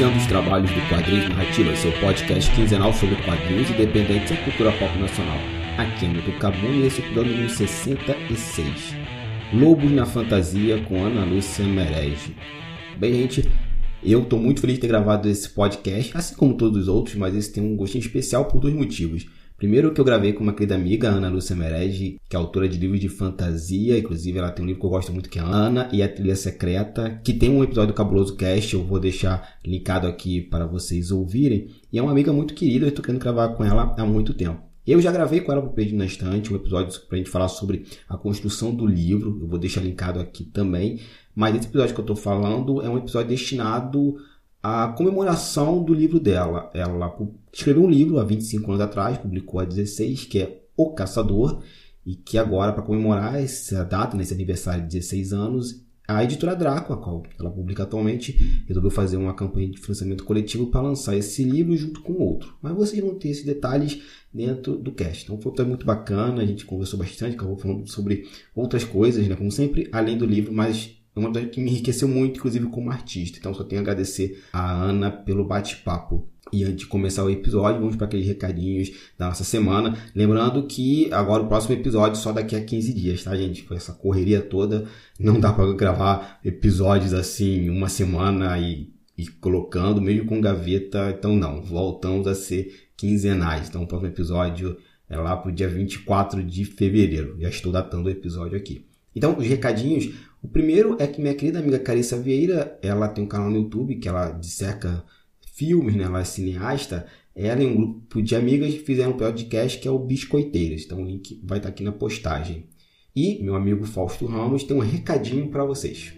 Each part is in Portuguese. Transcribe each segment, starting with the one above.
Iniciando os trabalhos do Quadrinhos Narrativas, seu podcast quinzenal sobre quadrinhos independentes e cultura pop nacional. Aqui é Milton Cabum e esse é o número 66. Lobos na Fantasia com Ana Lúcia Merege. Bem, gente, eu estou muito feliz de ter gravado esse podcast, assim como todos os outros, mas esse tem um gostinho especial por dois motivos. Primeiro que eu gravei com uma querida amiga, Ana Lúcia Merege, que é autora de livros de fantasia, inclusive ela tem um livro que eu gosto muito que é Ana e a Trilha Secreta, que tem um episódio do Cabuloso Cast, eu vou deixar linkado aqui para vocês ouvirem. E é uma amiga muito querida, eu estou querendo gravar com ela há muito tempo. Eu já gravei com ela para o Perdido na Estante, um episódio para a gente falar sobre a construção do livro, eu vou deixar linkado aqui também. Mas esse episódio que eu estou falando é um episódio destinado à comemoração do livro dela. Ela escreveu um livro há 25 anos atrás, publicou há 16, que é O Caçador, e que agora, para comemorar essa data, nesse aniversário de 16 anos, a editora Draco, a qual ela publica atualmente, resolveu fazer uma campanha de financiamento coletivo para lançar esse livro junto com outro. Mas vocês vão ter esses detalhes dentro do cast. Então foi muito bacana, a gente conversou bastante, acabou falando sobre outras coisas, né? como sempre, além do livro, mas é uma que me enriqueceu muito, inclusive como artista. Então só tenho a agradecer a Ana pelo bate-papo. E antes de começar o episódio, vamos para aqueles recadinhos da nossa semana. Lembrando que agora o próximo episódio só daqui a 15 dias, tá, gente? Foi essa correria toda. Não dá para gravar episódios assim uma semana e, e colocando, meio com gaveta. Então, não. Voltamos a ser quinzenais. Então, o próximo episódio é lá pro dia 24 de fevereiro. Já estou datando o episódio aqui. Então, os recadinhos. O primeiro é que minha querida amiga Carissa Vieira, ela tem um canal no YouTube que ela disseca filmes, né? Ela é cineasta. Ela e um grupo de amigas fizeram um podcast que é o Biscoiteiras. Então o link vai estar aqui na postagem. E meu amigo Fausto Ramos tem um recadinho para vocês.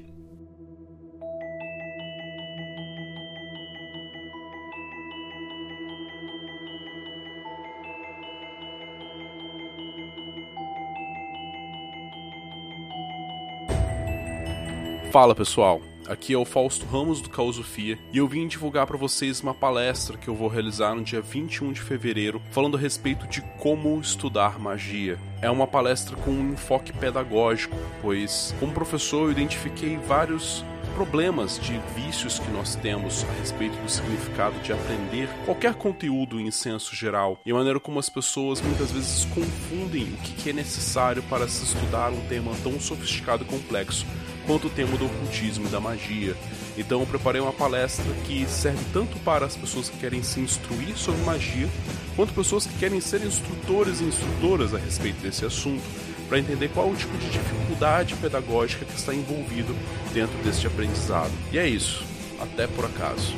Fala pessoal, Aqui é o Fausto Ramos do Causofia e eu vim divulgar para vocês uma palestra que eu vou realizar no dia 21 de fevereiro, falando a respeito de como estudar magia. É uma palestra com um enfoque pedagógico, pois, como professor, eu identifiquei vários problemas de vícios que nós temos a respeito do significado de aprender qualquer conteúdo em senso geral e a maneira como as pessoas muitas vezes confundem o que é necessário para se estudar um tema tão sofisticado e complexo quanto o tema do ocultismo e da magia. Então eu preparei uma palestra que serve tanto para as pessoas que querem se instruir sobre magia, quanto pessoas que querem ser instrutores e instrutoras a respeito desse assunto, para entender qual o tipo de dificuldade pedagógica que está envolvido dentro deste aprendizado. E é isso. Até por acaso.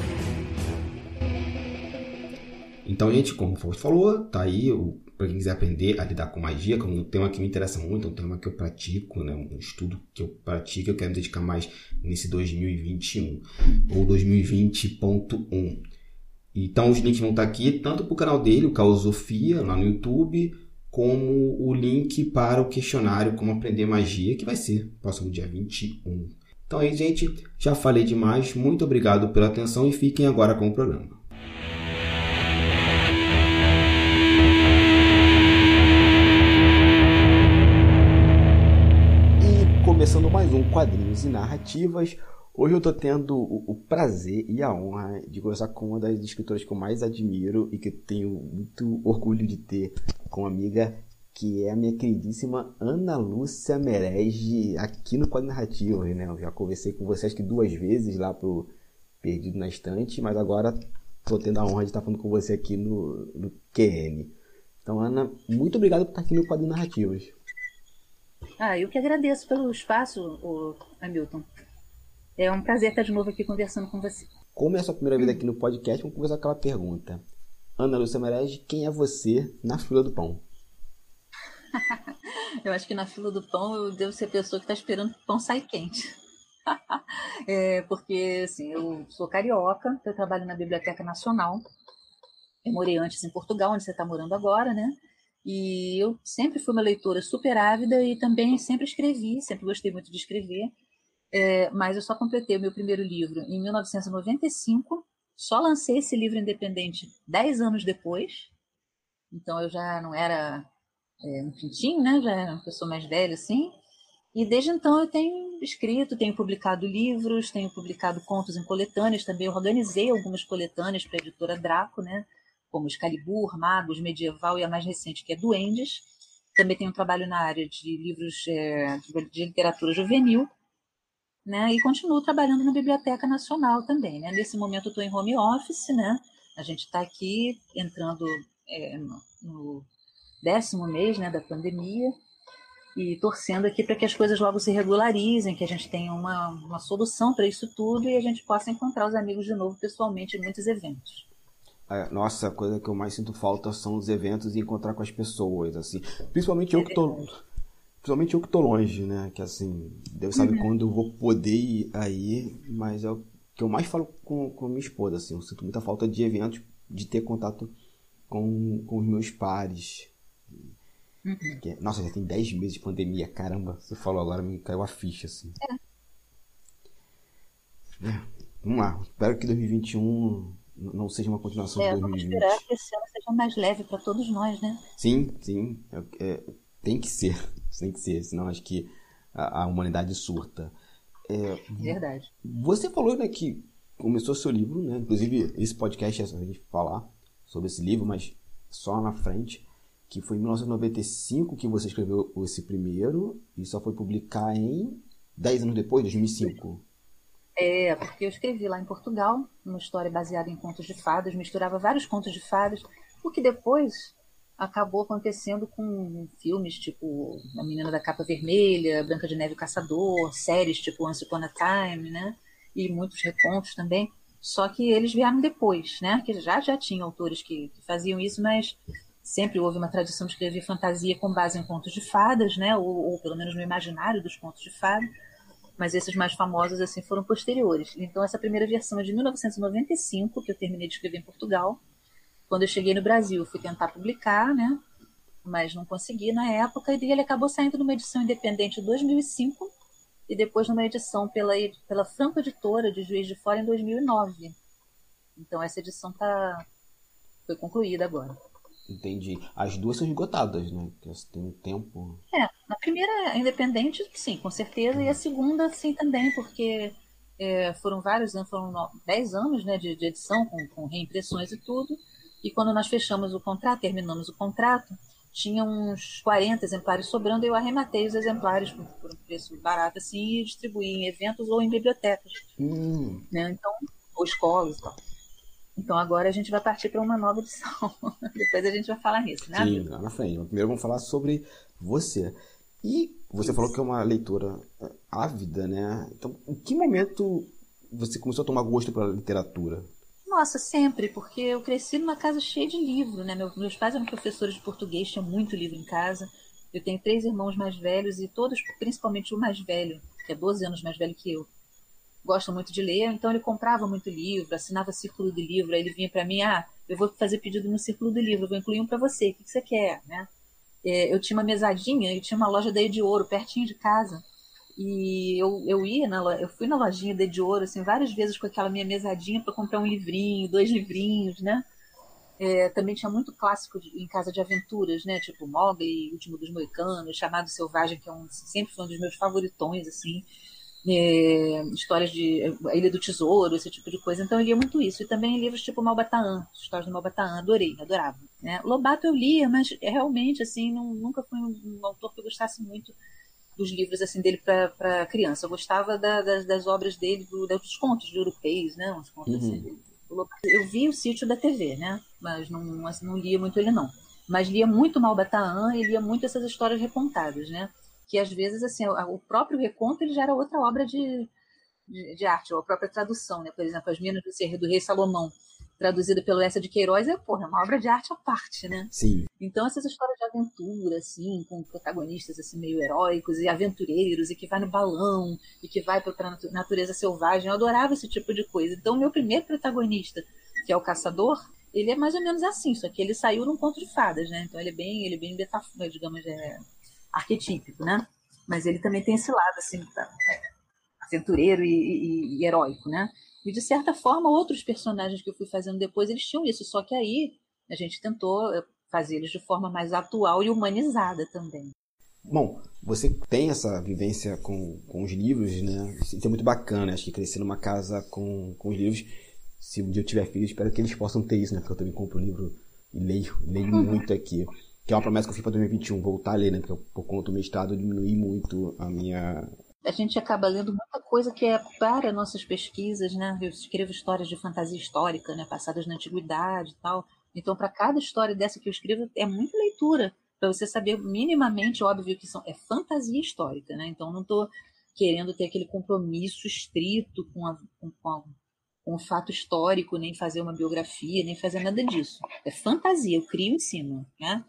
Então, gente, como o Fausto falou, tá aí o para quem quiser aprender a lidar com magia, que é um tema que me interessa muito, é um tema que eu pratico, né, um estudo que eu pratico, eu quero me dedicar mais nesse 2021 ou 2020.1. Então os links vão estar aqui tanto para o canal dele, o Caosofia, lá no YouTube, como o link para o questionário Como Aprender Magia, que vai ser próximo dia 21. Então aí, gente, já falei demais. Muito obrigado pela atenção e fiquem agora com o programa. Começando mais um Quadrinhos e Narrativas. Hoje eu estou tendo o, prazer e a honra de conversar com uma das escritoras que eu mais admiro e que tenho muito orgulho de ter como amiga, que é a minha queridíssima Ana Lúcia Merege, aqui no Quadrinhos Narrativas. Né? Eu já conversei com você acho que duas vezes lá pro Perdido na Estante, mas agora estou tendo a honra de estar falando com você aqui no, no QN. Então, Ana, muito obrigado por estar aqui no Quadrinhos Narrativas. Ah, eu que agradeço pelo espaço, o Hamilton. É um prazer estar de novo aqui conversando com você. Como é a sua primeira vez aqui no podcast, vamos começar com aquela pergunta. Ana Lúcia Merege, quem é você na fila do pão? eu acho que na fila do pão eu devo ser a pessoa que está esperando que o pão sair quente. é, porque, assim, eu sou carioca, eu trabalho na Biblioteca Nacional. Eu morei antes em Portugal, onde você está morando agora, né? E eu sempre fui uma leitora super ávida e também sempre escrevi, sempre gostei muito de escrever. É, mas eu só completei o meu primeiro livro em 1995, só lancei esse livro independente dez anos depois. Então eu já não era é, um pintinho, né? Já era uma pessoa mais velha assim. E desde então eu tenho escrito, tenho publicado livros, tenho publicado contos em coletâneas também. Eu organizei algumas coletâneas para a editora Draco, né? Como Excalibur, Magos, Medieval e a mais recente, que é Duendes. Também tenho um trabalho na área de livros é, de literatura juvenil. Né? E continuo trabalhando na Biblioteca Nacional também. Né? Nesse momento estou em home office, né? a gente está aqui entrando é, no, no décimo mês né, da pandemia e torcendo aqui para que as coisas logo se regularizem, que a gente tenha uma, uma solução para isso tudo e a gente possa encontrar os amigos de novo pessoalmente em muitos eventos. É, nossa, a coisa que eu mais sinto falta são os eventos e encontrar com as pessoas, assim. Principalmente é eu que tô, principalmente eu que tô longe, né? Que assim, Deus sabe uhum. quando eu vou poder ir aí, mas é o que eu mais falo com, com minha esposa, assim. Eu sinto muita falta de eventos, de ter contato com, com os meus pares, Uhum. Que, nossa, já tem 10 meses de pandemia, caramba. Você falou agora, me caiu a ficha, assim. É. é. Vamos lá. Espero que 2021 não seja uma continuação é, de 2020. Vamos esperar que esse ano seja mais leve para todos nós, né? Sim, sim. É, é, tem que ser. Tem que ser, senão acho que a, a humanidade surta. É, Verdade. Você falou né, que começou seu livro, né? Inclusive, esse podcast é só a gente falar sobre esse livro, mas só na frente que foi em 1995 que você escreveu esse primeiro e só foi publicar em 10 anos depois, 2005. É, porque eu escrevi lá em Portugal, uma história baseada em contos de fadas, misturava vários contos de fadas, o que depois acabou acontecendo com filmes tipo A Menina da Capa Vermelha, Branca de Neve e o Caçador, séries tipo Once Upon a Time, né? E muitos recontos também. Só que eles vieram depois, né? Que já já tinha autores que, que faziam isso, mas sempre houve uma tradição de escrever fantasia com base em contos de fadas, né? Ou, ou, pelo menos no imaginário dos contos de fadas. Mas esses mais famosos assim foram posteriores. Então essa primeira versão é de 1995 que eu terminei de escrever em Portugal. Quando eu cheguei no Brasil, fui tentar publicar, né? Mas não consegui na época e ele acabou saindo numa edição independente em 2005 e depois numa edição pela pela Franco Editora de Juiz de Fora em 2009. Então essa edição tá foi concluída agora. Entendi. As duas são esgotadas, né? Porque tem um tempo. É, na primeira independente, sim, com certeza, e a segunda, sim, também, porque é, foram vários anos, foram dez anos né, de, de edição, com, com, reimpressões e tudo. E quando nós fechamos o contrato, terminamos o contrato, tinha uns 40 exemplares sobrando, e eu arrematei os exemplares por, por um preço barato assim e distribuí em eventos ou em bibliotecas. Hum. Né? Então, ou escolas e tal. Então agora a gente vai partir para uma nova edição. Depois a gente vai falar nisso, né? Sim, lá na frente. Primeiro vamos falar sobre você. E você Isso. falou que é uma leitora é, ávida, né? Então, em que momento você começou a tomar gosto pela literatura? Nossa, sempre, porque eu cresci numa casa cheia de livros, né? Meus pais eram professores de português, tinham muito livro em casa. Eu tenho três irmãos mais velhos e todos, principalmente o mais velho, que é 12 anos mais velho que eu, gosta muito de ler, então ele comprava muito livro, assinava círculo de livro, aí ele vinha para mim, ah, eu vou fazer pedido no círculo do livro, vou incluir um para você, o que, você quer, né? É, eu tinha uma mesadinha, eu tinha uma loja da de Ouro pertinho de casa, e eu, eu ia na eu fui na lojinha da de Ouro assim várias vezes com aquela minha mesadinha para comprar um livrinho, dois livrinhos, né? É, também tinha muito clássico de, em casa de aventuras, né? Tipo Mogli, Último dos Moicanos, Chamado Selvagem, que é um, sempre foi um dos meus favoritões, assim é, histórias de a Ilha do Tesouro, esse tipo de coisa. Então eu lia muito isso. E também livros tipo Malbataan, histórias do Malbataan, adorei, adorava. Né? Lobato eu lia, mas realmente assim não, nunca fui um, um, autor que eu gostasse muito dos livros assim dele para criança. Eu gostava da, das, das, obras dele, do, dos contos de europeus, né? Uns contos uhum. assim, eu vi o sítio da TV, né? Mas não, assim, não lia muito ele não. Mas lia muito Malbataan e lia muito essas histórias recontadas, né? Que às vezes assim o próprio reconto ele já era outra obra de, de, de arte ou a própria tradução né? Por exemplo as Minas do Ser do Rei Salomão traduzida pelo Essa de Queiroz é porra, é uma obra de arte à parte né? Sim. Então essas histórias de aventura assim com protagonistas assim meio heróicos e aventureiros e que vai no balão e que vai para a natureza selvagem eu adorava esse tipo de coisa. Então meu primeiro protagonista que é o caçador ele é mais ou menos assim, só que ele saiu num conto de fadas, né? Então ele é bem, ele é bem digamos, é, arquetípico, né? Mas ele também tem esse lado, assim, é, aventureiro e, e, e, heróico, né? E, de certa forma, outros personagens que eu fui fazendo depois, eles tinham isso, só que aí a gente tentou eh, fazer eles de forma mais atual e humanizada também. Bom, você tem essa vivência com, com os livros, né? Isso é muito bacana. Acho que crescer numa casa com, com os livros. Se um dia eu tiver filho, espero que eles possam ter isso, né? Porque eu também compro livro e leio, leio muito aqui. Que é uma promessa que eu fiz para 2021, voltar a ler, né? Porque por conta do mestrado eu diminui muito a minha. A gente acaba lendo muita coisa que é para nossas pesquisas, né? Eu escrevo histórias de fantasia histórica, né? Passadas na antiguidade e tal. Então, para cada história dessa que eu escrevo, é muita leitura para você saber minimamente, óbvio que são, é fantasia histórica, né? Então não estou querendo ter aquele compromisso estrito com, a, com, com, a, com, o fato histórico, nem fazer uma biografia, nem fazer nada disso. É fantasia, eu crio em cima, né?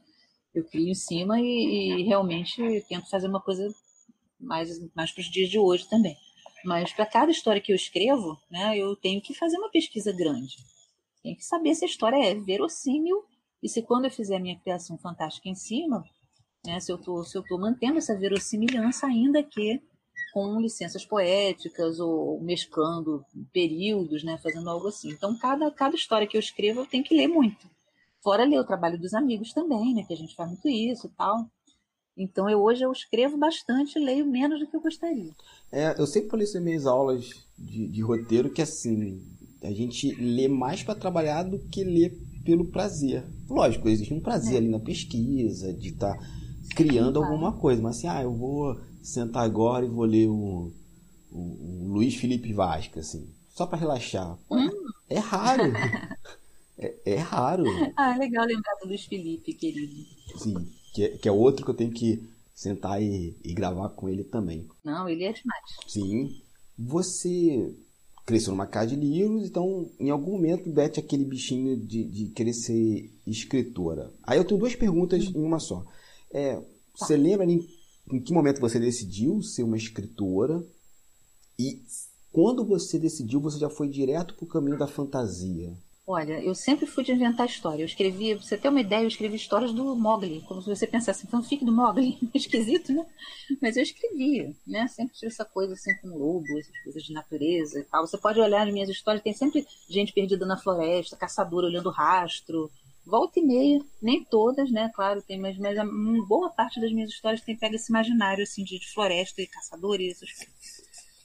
Eu crio em cima e, e realmente tento fazer uma coisa mais, mais para os dias de hoje também. Mas para cada história que eu escrevo, né, eu tenho que fazer uma pesquisa grande. Tenho que saber se a história é verossímil e se quando eu fizer a minha criação fantástica em cima, né, se eu estou mantendo essa verossimilhança, ainda que com licenças poéticas ou mesclando períodos, né, fazendo algo assim. Então, cada, cada história que eu escrevo, eu tenho que ler muito. Fora ler o trabalho dos amigos também, né, que a gente faz muito isso e tal. Então, eu hoje eu escrevo bastante e leio menos do que eu gostaria. É, eu sempre falei isso em minhas aulas de, de roteiro, que assim, a gente lê mais para trabalhar do que ler pelo prazer. Lógico, existe um prazer é. ali na pesquisa, de estar tá criando alguma coisa, mas assim, ah, eu vou sentar agora e vou ler o, o, o Luiz Felipe Vasca, assim, só para relaxar. Hum. É raro. é, é, raro. Ah, é legal lembrar do Luiz Felipe, querido. Sim, que é, que é outro que eu tenho que sentar e, e gravar com ele também. Não, ele é demais. Sim. Você cresceu numa casa de livros, então em algum momento bete aquele bichinho de, de querer ser escritora. Aí eu tenho duas perguntas em uma só. É, tá. Você lembra em, em que momento você decidiu ser uma escritora? E quando você decidiu, você já foi direto para o caminho da fantasia? Olha, eu sempre fui de inventar história. Eu escrevi, pra você ter uma ideia, eu escrevi histórias do Mogli, como se você pensasse, fanfic do Mogli, esquisito, né? Mas eu escrevia, né? Sempre tive essa coisa assim com lobo, essas coisas de natureza e tal. Você pode olhar nas minhas histórias, tem sempre gente perdida na floresta, caçador olhando rastro. Volta e meia, nem todas, né? Claro, tem, mas, mas uma boa parte das minhas histórias tem pega esse imaginário assim de, de floresta e caçadores, essas.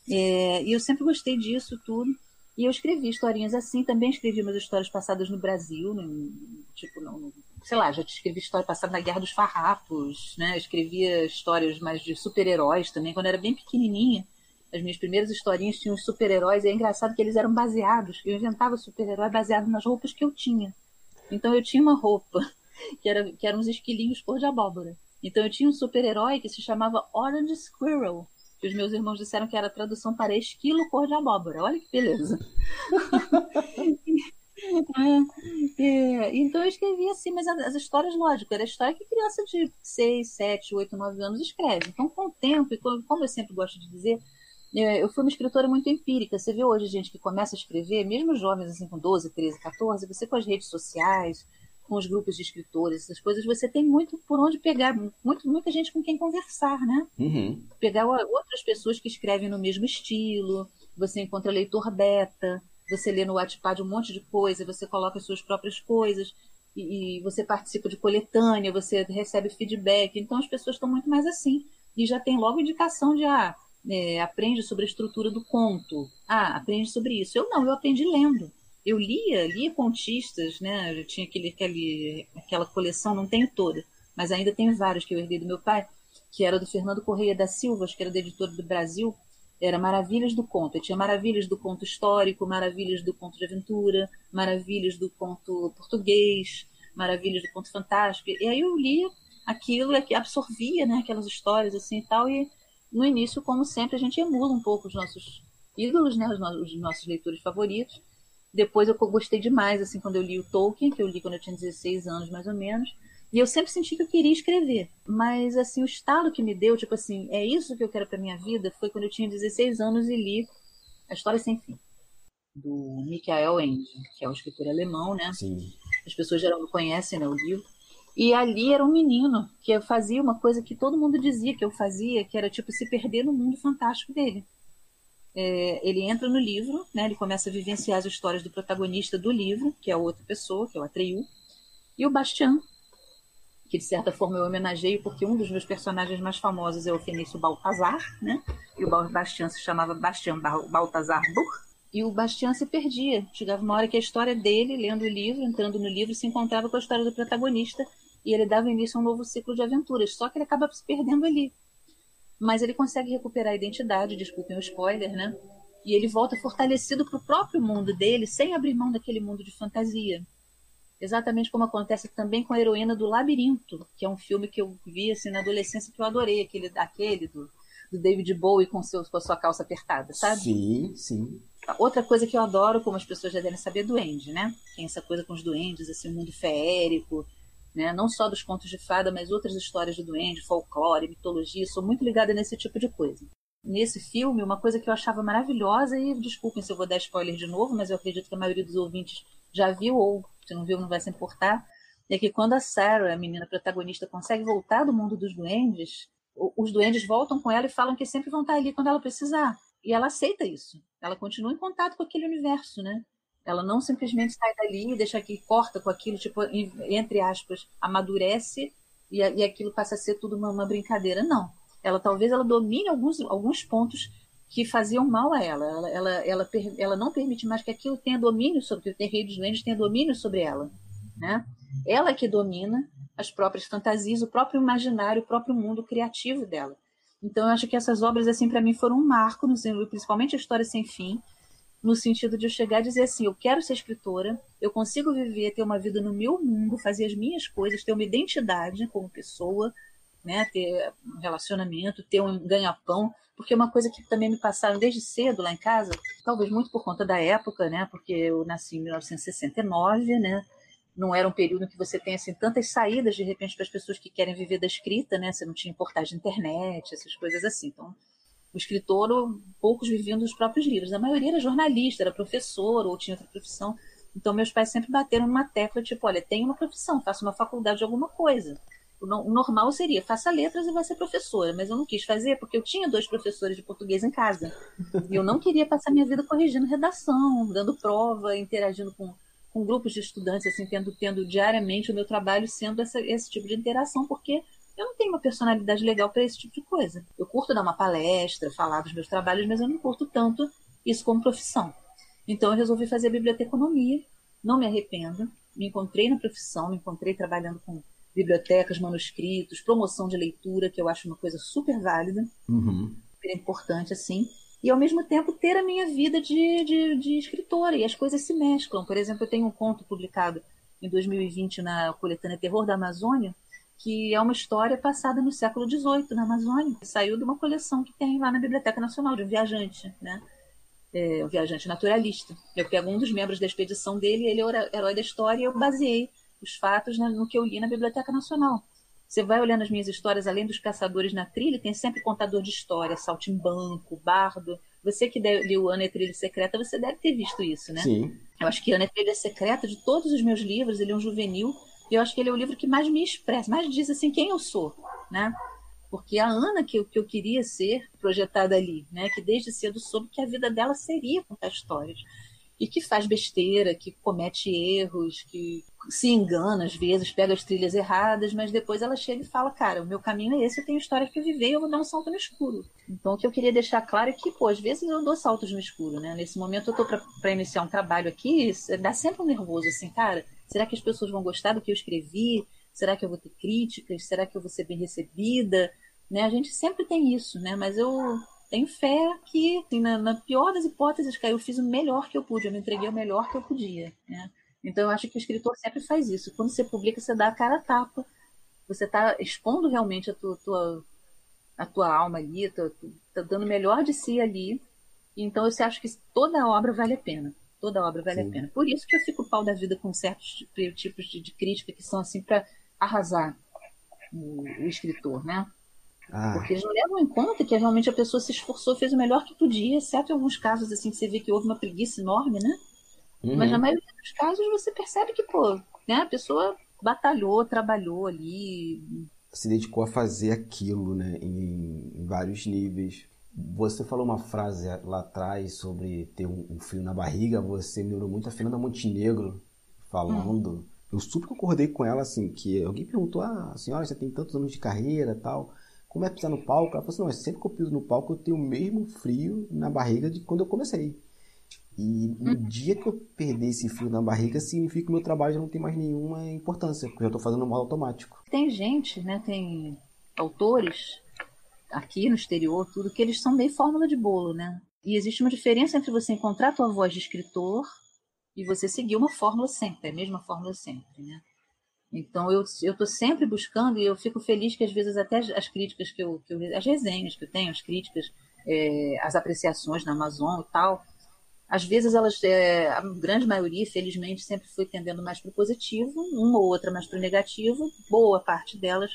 É, e eu sempre gostei disso tudo. E eu escrevi historinhas assim, também escrevi umas histórias passadas no Brasil, no, tipo, não, sei lá, já escrevi história passada na Guerra dos Farrapos, né? Eu escrevia histórias mais de super-heróis também, quando eu era bem pequenininha. As minhas primeiras historinhas tinham super-heróis, e é engraçado que eles eram baseados. Eu inventava super-herói baseado nas roupas que eu tinha. Então eu tinha uma roupa que era, que eram uns esquilinhos cor de abóbora. Então eu tinha um super-herói que se chamava Orange Squirrel, que os meus irmãos disseram que era a tradução para esquilo cor de abóbora. Olha que beleza. é, é, então eu escrevi assim, mas as, histórias, lógico, era a história que criança de 6, 7, 8, 9 anos escreve. Então, com o tempo, e como eu sempre gosto de dizer, é, eu fui uma escritora muito empírica. Você vê hoje gente que começa a escrever, mesmo jovens assim com 12, 13, 14, você com as redes sociais, com os grupos de escritores, essas coisas, você tem muito por onde pegar, muito, muita gente com quem conversar, né? Uhum. Pegar outras pessoas que escrevem no mesmo estilo, você encontra leitor beta, você lê no Wattpad um monte de coisa, você coloca as suas próprias coisas, e, e você participa de coletânea, você recebe feedback, então as pessoas estão muito mais assim. E já tem logo indicação de, ah, é, aprende sobre a estrutura do conto, ah, aprende sobre isso. Eu não, eu aprendi lendo eu lia, lia contistas, né? Eu tinha aquele, aquele, aquela coleção, não tenho toda, mas ainda tenho vários que eu herdei do meu pai, que era do Fernando Correia da Silva, que era do editor do Brasil, era Maravilhas do Conto. Eu tinha Maravilhas do Conto Histórico, Maravilhas do Conto de Aventura, Maravilhas do Conto Português, Maravilhas do Conto Fantástico. E aí eu lia aquilo, é absorvia né, aquelas histórias assim e tal, e no início, como sempre, a gente emula um pouco os nossos ídolos, né, os nossos leitores favoritos, depois eu gostei demais, assim, quando eu li o Tolkien, que eu li quando eu tinha 16 anos, mais ou menos. E eu sempre senti que eu queria escrever. Mas, assim, o estado que me deu, tipo assim, é isso que eu quero para minha vida, foi quando eu tinha 16 anos e li A História Sem Fim, do Michael Ende, que é um escritor alemão, né? Sim. As pessoas geralmente conhecem né, o livro. E ali era um menino que fazia uma coisa que todo mundo dizia que eu fazia, que era, tipo, se perder no mundo fantástico dele é, ele entra no livro, né, ele começa a vivenciar as histórias do protagonista do livro, que é outra pessoa, que é o Atreyu, e o Bastian que de certa forma eu homenageio porque um dos meus personagens mais famosos é o Fenício Baltazar, né? E o Bastian se chamava Bastian Baltazar Burr. E o Bastian se perdia. Chegava uma hora que a história dele, lendo o livro, entrando no livro, se encontrava com a história do protagonista e ele dava início a um novo ciclo de aventuras. Só que ele acaba se perdendo ali. Mas ele consegue recuperar a identidade, desculpem o spoiler, né? E ele volta fortalecido para o próprio mundo dele, sem abrir mão daquele mundo de fantasia. Exatamente como acontece também com a heroína do Labirinto, que é um filme que eu vi assim, na adolescência que eu adorei, aquele, aquele do, do David Bowie com, seu, com a sua calça apertada, sabe? Sim, sim. Outra coisa que eu adoro, como as pessoas já devem saber, é duende, né? Tem essa coisa com os duendes, assim, o mundo feérico, né? Não só dos contos de fada, mas outras histórias de duende, folclore, mitologia, sou muito ligada nesse tipo de coisa. Nesse filme, uma coisa que eu achava maravilhosa, e desculpem se eu vou dar spoiler de novo, mas eu acredito que a maioria dos ouvintes já viu, ou se não viu, não vai se importar, é que quando a Sarah, a menina protagonista, consegue voltar do mundo dos duendes, os duendes voltam com ela e falam que sempre vão estar ali quando ela precisar. E ela aceita isso. Ela continua em contato com aquele universo, né? Ela não simplesmente sai dali e deixa que corta com aquilo, tipo, entre aspas, amadurece e, e aquilo passa a ser tudo uma, uma, brincadeira. Não. Ela talvez ela domine alguns, alguns pontos que faziam mal a ela. Ela, ela, ela, ela não permite mais que aquilo tenha domínio sobre o terreiro dos duendes, tenha domínio sobre ela. Né? Ela que domina as próprias fantasias, o próprio imaginário, o próprio mundo criativo dela. Então eu acho que essas obras assim para mim foram um marco, no, principalmente a História sem fim, no sentido de eu chegar e dizer assim, eu quero ser escritora, eu consigo viver, ter uma vida no meu mundo, fazer as minhas coisas, ter uma identidade como pessoa, né, ter um relacionamento, ter um ganha-pão, porque é uma coisa que também me passaram desde cedo lá em casa, talvez muito por conta da época, né, porque eu nasci em 1969, né, não era um período em que você tem assim tantas saídas de repente para as pessoas que querem viver da escrita, né? Você não tinha portagem de internet, essas coisas assim. Então, o escritor, poucos viviam dos próprios livros. A maioria era jornalista, era professor ou tinha outra profissão. Então, meus pais sempre bateram numa tecla, tipo, olha, tem uma profissão, faça uma faculdade de alguma coisa. O normal seria, faça letras e vai ser professora, mas eu não quis fazer porque eu tinha dois professores de português em casa. E eu não queria passar minha vida corrigindo redação, dando prova, interagindo com com grupos de estudantes, assim, tendo, tendo diariamente o meu trabalho sendo essa, esse tipo de interação, porque eu não tenho uma personalidade legal para esse tipo de coisa. Eu curto dar uma palestra, falar dos meus trabalhos, mas eu não curto tanto isso como profissão. Então eu resolvi fazer biblioteconomia, não me arrependo, me encontrei na profissão, me encontrei trabalhando com bibliotecas, manuscritos, promoção de leitura, que eu acho uma coisa super válida, uhum. super importante, assim e ao mesmo tempo ter a minha vida de, de, de, escritora. E as coisas se mesclam. Por exemplo, eu tenho um conto publicado em 2020 na coletânea Terror da Amazônia, que é uma história passada no século XVIII na Amazônia. Saiu de uma coleção que tem lá na Biblioteca Nacional, de um viajante, né? É, um viajante naturalista. Eu pego um dos membros da expedição dele, ele é o herói da história, e eu baseei os fatos no que eu li na Biblioteca Nacional. Você vai olhando as minhas histórias, além dos caçadores na trilha, tem sempre contador de história, saltimbanco, bardo. Você que leu Ana e Trilha Secreta, você deve ter visto isso, né? Sim. Eu acho que Ana e Trilha Secreta, de todos os meus livros, ele é um juvenil, e eu acho que ele é o livro que mais me expressa, mais diz assim quem eu sou, né? Porque a Ana que eu, que eu queria ser projetada ali, né? Que desde cedo soube que a vida dela seria contar histórias e que faz besteira, que comete erros, que se engana às vezes, pega as trilhas erradas, mas depois ela chega e fala, cara, o meu caminho é esse, eu tenho história que viver e eu vou dar um salto no escuro. Então o que eu queria deixar claro é que, pô, às vezes eu dou saltos no escuro, né? Nesse momento eu tô para iniciar um trabalho aqui, dá sempre um nervoso, assim, cara, será que as pessoas vão gostar do que eu escrevi? Será que eu vou ter críticas? Será que eu vou ser bem recebida? Né? A gente sempre tem isso, né? Mas eu tenho fé que, assim, na, na, pior das hipóteses, cara, eu fiz o melhor que eu pude, eu me entreguei o melhor que eu podia. Né? Então eu acho que o escritor sempre faz isso. Quando você publica, você dá a cara a tapa. Você está expondo realmente a tua, tua, a tua alma ali, está dando o melhor de si ali. Então eu acho que toda obra vale a pena. Toda obra vale Sim. a pena. Por isso que eu fico pau da vida com certos tipos de, de crítica que são assim para arrasar o, o escritor, né? Ah. Porque eles não levam em conta que realmente a pessoa se esforçou, fez o melhor que podia, exceto em alguns casos assim que você vê que houve uma preguiça enorme, né? Uhum. Mas na maioria dos casos você percebe que, pô, né, a pessoa batalhou, trabalhou ali. Se dedicou a fazer aquilo, né, em, em vários níveis. Você falou uma frase lá atrás sobre ter um, um frio na barriga. Você me lembrou muito a Fernanda Montenegro falando. Hum. eu super concordei com ela, assim, que alguém perguntou, ah, senhora, você tem tantos anos de carreira tal, como é pisar no palco? Ela falou assim, não, sempre que eu piso no palco eu tenho o mesmo frio na barriga de quando eu comecei. E no uhum. dia que eu perder esse frio na barriga, significa que o meu trabalho já não tem mais nenhuma importância, porque eu estou fazendo modo automático. Tem gente, né, tem autores aqui no exterior, tudo, que eles são meio fórmula de bolo, né? E existe uma diferença entre você encontrar a tua voz de escritor e você seguir uma fórmula sempre, a mesma fórmula sempre, né? Então eu estou sempre buscando e eu fico feliz que às vezes até as críticas que eu, que eu as resenhas que eu tenho, as críticas, é, as apreciações na Amazon e tal, às vezes elas, é, a grande maioria, felizmente, sempre foi tendendo mais para o positivo, uma ou outra mais para o negativo, boa parte delas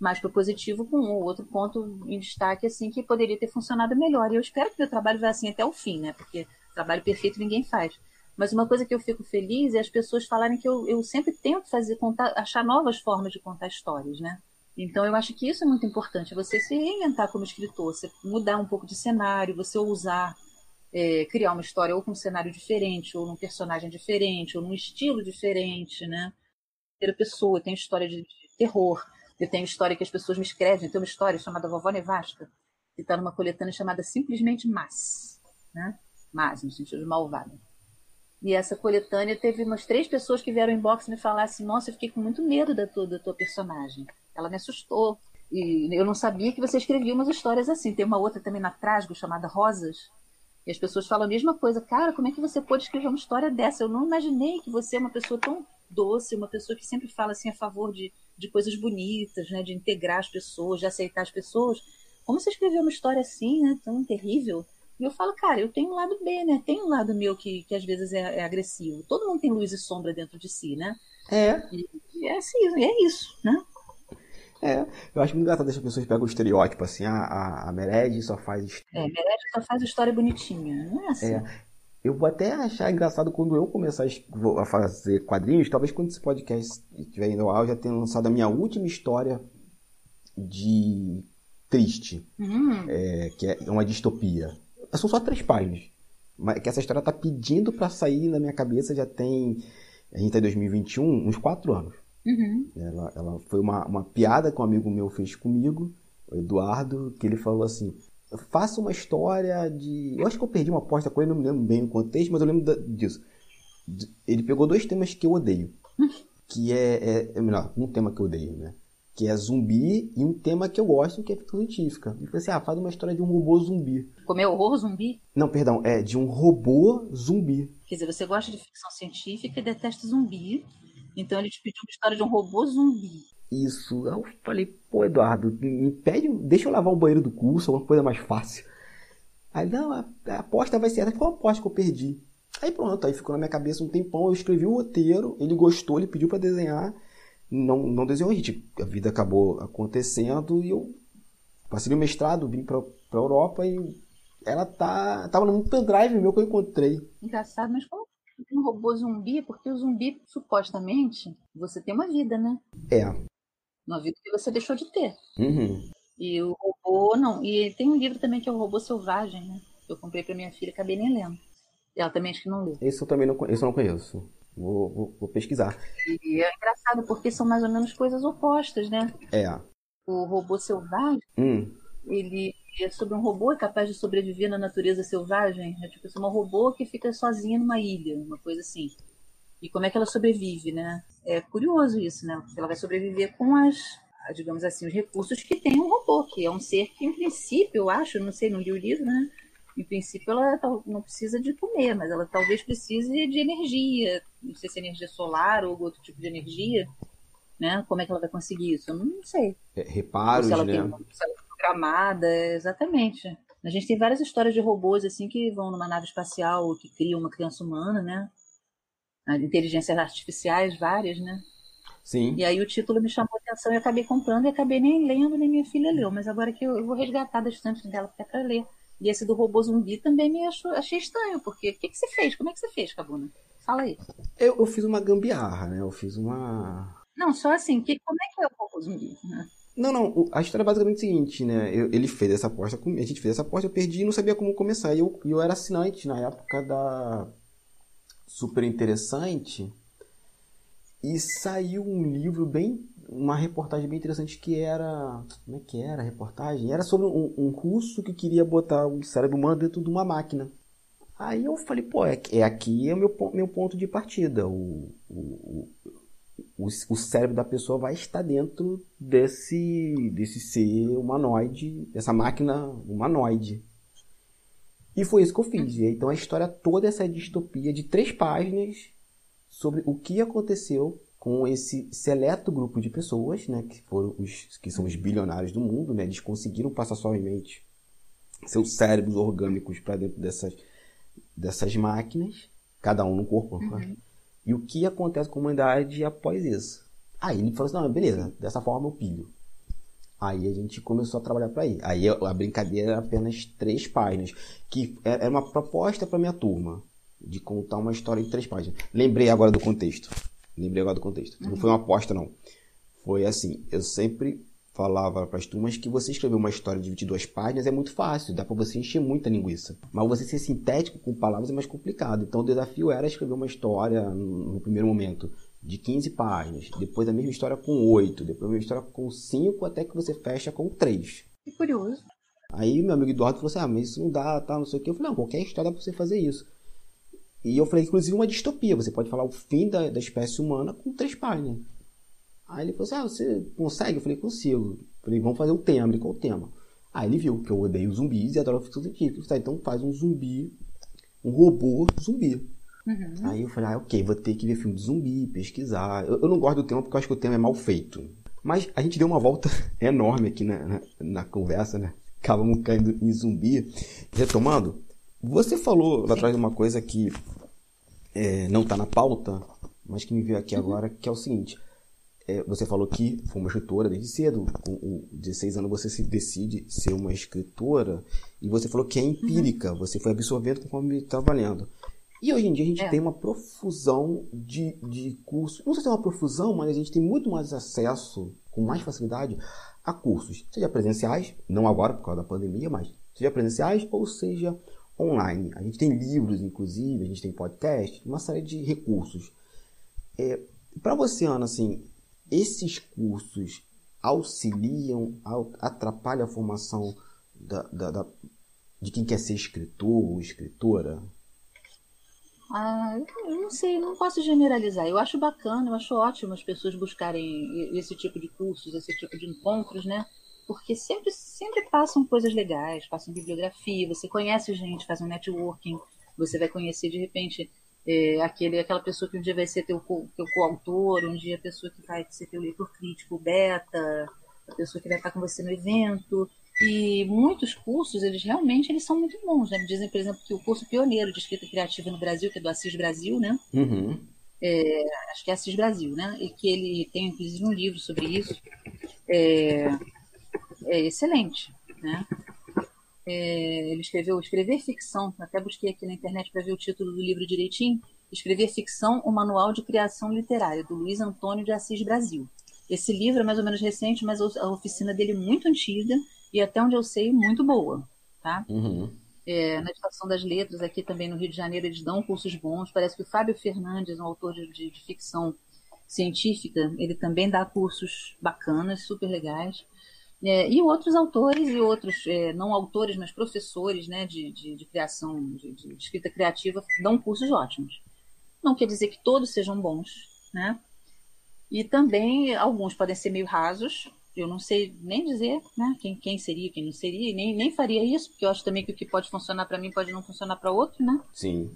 mais para o positivo, com um ou outro ponto em destaque assim que poderia ter funcionado melhor. E eu espero que meu trabalho vá assim até o fim, né? Porque trabalho perfeito ninguém faz. Mas uma coisa que eu fico feliz é as pessoas falarem que eu, eu sempre tento fazer contar, achar novas formas de contar histórias, né? Então eu acho que isso é muito importante, você se reinventar como escritor, você mudar um pouco de cenário, você ousar é, criar uma história ou com um cenário diferente, ou num personagem diferente, ou num estilo diferente, né? Ter pessoa, tem história de terror, eu tenho história que as pessoas me escrevem, tem uma história chamada Vovó Nevasca, que está numa coletânea chamada Simplesmente Mas, né? Mas, no sentido de malvada. E essa coletânea teve umas três pessoas que vieram em box me falar assim: Nossa, eu fiquei com muito medo da tua, da tua personagem. Ela me assustou. E eu não sabia que você escrevia umas histórias assim. Tem uma outra também na Trasgo chamada Rosas. E as pessoas falam a mesma coisa. Cara, como é que você pode escrever uma história dessa? Eu não imaginei que você é uma pessoa tão doce, uma pessoa que sempre fala assim a favor de, de coisas bonitas, né? De integrar as pessoas, de aceitar as pessoas. Como você escreveu uma história assim, né? Tão terrível? E eu falo, cara, eu tenho um lado B, né? Tem um lado meu que, que às vezes é, é agressivo. Todo mundo tem luz e sombra dentro de si, né? É. E, e é assim, é isso, né? É, eu acho muito engraçado as pessoas pegam o estereótipo, assim, a, a, a Mered só faz. É, Mered só faz história bonitinha, não é assim. É. Eu vou até achar engraçado quando eu começar a fazer quadrinhos, talvez quando esse podcast estiver indo ao, já tenha lançado a minha última história de triste, uhum. é, que é uma distopia são só três páginas. Mas que essa história tá pedindo para sair na minha cabeça já tem. A gente tá em 2021, uns quatro anos. Uhum. Ela, ela foi uma, uma piada que um amigo meu fez comigo, o Eduardo, que ele falou assim: faça uma história de. Eu acho que eu perdi uma aposta com ele, não me lembro bem o contexto, mas eu lembro disso. Ele pegou dois temas que eu odeio. Que é, é, é melhor, um tema que eu odeio, né? que é zumbi, e um tema que eu gosto, que é ficção científica. E assim, ah, faz uma história de um robô zumbi. Como é horror zumbi? Não, perdão, é de um robô zumbi. Quer dizer, você gosta de ficção científica e detesta zumbi, então ele te pediu uma história de um robô zumbi. Isso. Eu falei, pô, Eduardo, me pede, deixa eu lavar o banheiro do curso, uma coisa mais fácil. Aí, não, a, a aposta vai ser essa. Foi uma aposta que eu perdi. Aí pronto, aí ficou na minha cabeça um tempão, eu escrevi o roteiro, ele gostou, ele pediu para desenhar não, não desenhou a gente. A vida acabou acontecendo e eu passei o mestrado, vim para a Europa e ela tá tava no pendrive meu que eu encontrei. Engraçado, mas como um robô zumbi? Porque o zumbi, supostamente, você tem uma vida, né? É. Uma vida que você deixou de ter. Uhum. E o robô, não. E tem um livro também que é o Robô Selvagem, né? Que eu comprei para minha filha, acabei nem lendo. E ela também acho que não leu. Esse eu também não, esse eu não conheço. Vou, vou, vou, pesquisar. E é engraçado porque são mais ou menos coisas opostas, né? É. O robô selvagem, hum. ele é sobre um robô capaz de sobreviver na natureza selvagem. É tipo assim, um robô que fica sozinha numa ilha, uma coisa assim. E como é que ela sobrevive, né? É curioso isso, né? Porque ela vai sobreviver com as, digamos assim, os recursos que tem um robô, que é um ser que, em princípio, eu acho, não sei, não li o livro, né? em princípio, ela não precisa de comer, mas ela talvez precise de energia, não sei se é energia solar ou outro tipo de energia, né? Como é que ela vai conseguir isso? Eu não sei. É, reparos, se ela né? Tem, se ela é programada, exatamente. A gente tem várias histórias de robôs assim que vão numa nave espacial que criam uma criança humana, né? Inteligências artificiais, várias, né? Sim. E aí o título me chamou a atenção e acabei comprando e acabei nem lendo, nem minha filha leu. Mas agora que eu, eu vou resgatar da estante dela, porque é para ler. E esse do robô zumbi também me achou, achei estranho, porque o que, que você fez? Como é que você fez, Cabuna? Fala aí. Eu, eu fiz uma gambiarra, né? Eu fiz uma. Não, só assim, que, como é que é o robô zumbi? Né? Não, não, a história é basicamente o seguinte, né? Eu, ele fez essa aposta, a gente fez essa aposta, eu perdi e não sabia como começar. E eu, eu era assinante na época da Super Interessante. E saiu um livro bem. Uma reportagem bem interessante que era. Como é que era a reportagem? Era sobre um, um russo que queria botar o cérebro humano dentro de uma máquina. Aí eu falei, pô, é, é aqui é o meu, meu ponto de partida. O, o, o, o cérebro da pessoa vai estar dentro desse, desse ser humanoide, dessa máquina humanoide. E foi isso que eu fiz. E então a história toda essa distopia de três páginas sobre o que aconteceu com esse seleto grupo de pessoas, né, que foram os que são os bilionários do mundo, né, eles conseguiram passar suavemente seus cérebros orgânicos para dentro dessas dessas máquinas, cada um no corpo. Né? Uhum. E o que acontece com a humanidade após isso? Aí ele falou assim: não, beleza, dessa forma eu pilho. Aí a gente começou a trabalhar para aí. Aí a brincadeira era apenas três páginas, que era uma proposta para minha turma de contar uma história em três páginas. Lembrei agora do contexto. Lembrei agora do contexto. Uhum. Não foi uma aposta não. Foi assim, eu sempre falava para as turmas que você escrever uma história de 22 páginas é muito fácil, dá para você encher muita linguiça. Mas você ser sintético com palavras é mais complicado. Então o desafio era escrever uma história no primeiro momento de 15 páginas, depois a mesma história com 8, depois a mesma história com 5, até que você fecha com 3. Que curioso. Aí meu amigo Eduardo falou assim: ah, mas isso não dá, tá, não sei o que. Eu falei: não, qualquer história dá pra você fazer isso. E eu falei, inclusive, uma distopia. Você pode falar o fim da, da espécie humana com três páginas. Aí ele falou assim: ah, você consegue? Eu falei: consigo. Eu falei: vamos fazer o tema. Qual o tema? Aí ele viu que eu odeio zumbis e adoro ficção científica. Falei, então faz um zumbi, um robô zumbi. Uhum. Aí eu falei, ah, ok, vou ter que ver filme de zumbi, pesquisar. Eu, eu, não gosto do tema porque eu acho que o tema é mal feito. Mas a gente deu uma volta enorme aqui na, na, na conversa, né? Acabamos caindo em zumbi. Retomando, você falou lá atrás de uma coisa que é, não está na pauta, mas que me veio aqui uhum. agora, que é o seguinte. É, você falou que foi uma escritora desde cedo. Com 16 anos você se decide ser uma escritora. E você falou que é empírica. Uhum. Você foi absorvendo conforme estava lendo. E hoje em dia a gente é. tem uma profusão de, de cursos. Não sei se é uma profusão, mas a gente tem muito mais acesso, com mais facilidade, a cursos. Seja presenciais, não agora por causa da pandemia, mas seja presenciais ou seja online. A gente tem livros, inclusive, a gente tem podcast, uma série de recursos. É, Para você, Ana, assim, esses cursos auxiliam, atrapalham a formação da, da, da, de quem quer ser escritor ou escritora? Ah, eu não sei, não posso generalizar. Eu acho bacana, eu acho ótimo as pessoas buscarem esse tipo de cursos, esse tipo de encontros, né? Porque sempre, sempre passam coisas legais, passam bibliografia, você conhece gente, faz um networking, você vai conhecer de repente é, aquele, aquela pessoa que um dia vai ser teu, teu coautor, um dia a pessoa que vai ser teu leitor crítico beta, a pessoa que vai estar com você no evento. E muitos cursos, eles realmente eles são muito bons. Né? Me dizem, por exemplo, que o curso pioneiro de escrita criativa no Brasil, que é do Assis Brasil, né? Uhum. É, acho que é Assis Brasil, né? E que ele tem, inclusive, um livro sobre isso. É, é excelente, né? É, ele escreveu Escrever Ficção, até busquei aqui na internet para ver o título do livro direitinho. Escrever Ficção, o Manual de Criação Literária, do Luiz Antônio de Assis Brasil. Esse livro é mais ou menos recente, mas a oficina dele é muito antiga e até onde eu sei, muito boa, tá? Uhum. É, na Estação das Letras, aqui também no Rio de Janeiro, eles dão cursos bons. Parece que o Fábio Fernandes, um autor de, de, de ficção científica, ele também dá cursos bacanas, super legais. É, e outros autores e outros, é, não autores, mas professores né, de, de, de criação, de, de, escrita criativa, dão cursos ótimos. Não quer dizer que todos sejam bons, né? E também alguns podem ser meio rasos, eu não sei nem dizer né, quem, quem seria, quem não seria, e nem, nem faria isso, porque eu acho também que o que pode funcionar para mim pode não funcionar para outro, né? Sim.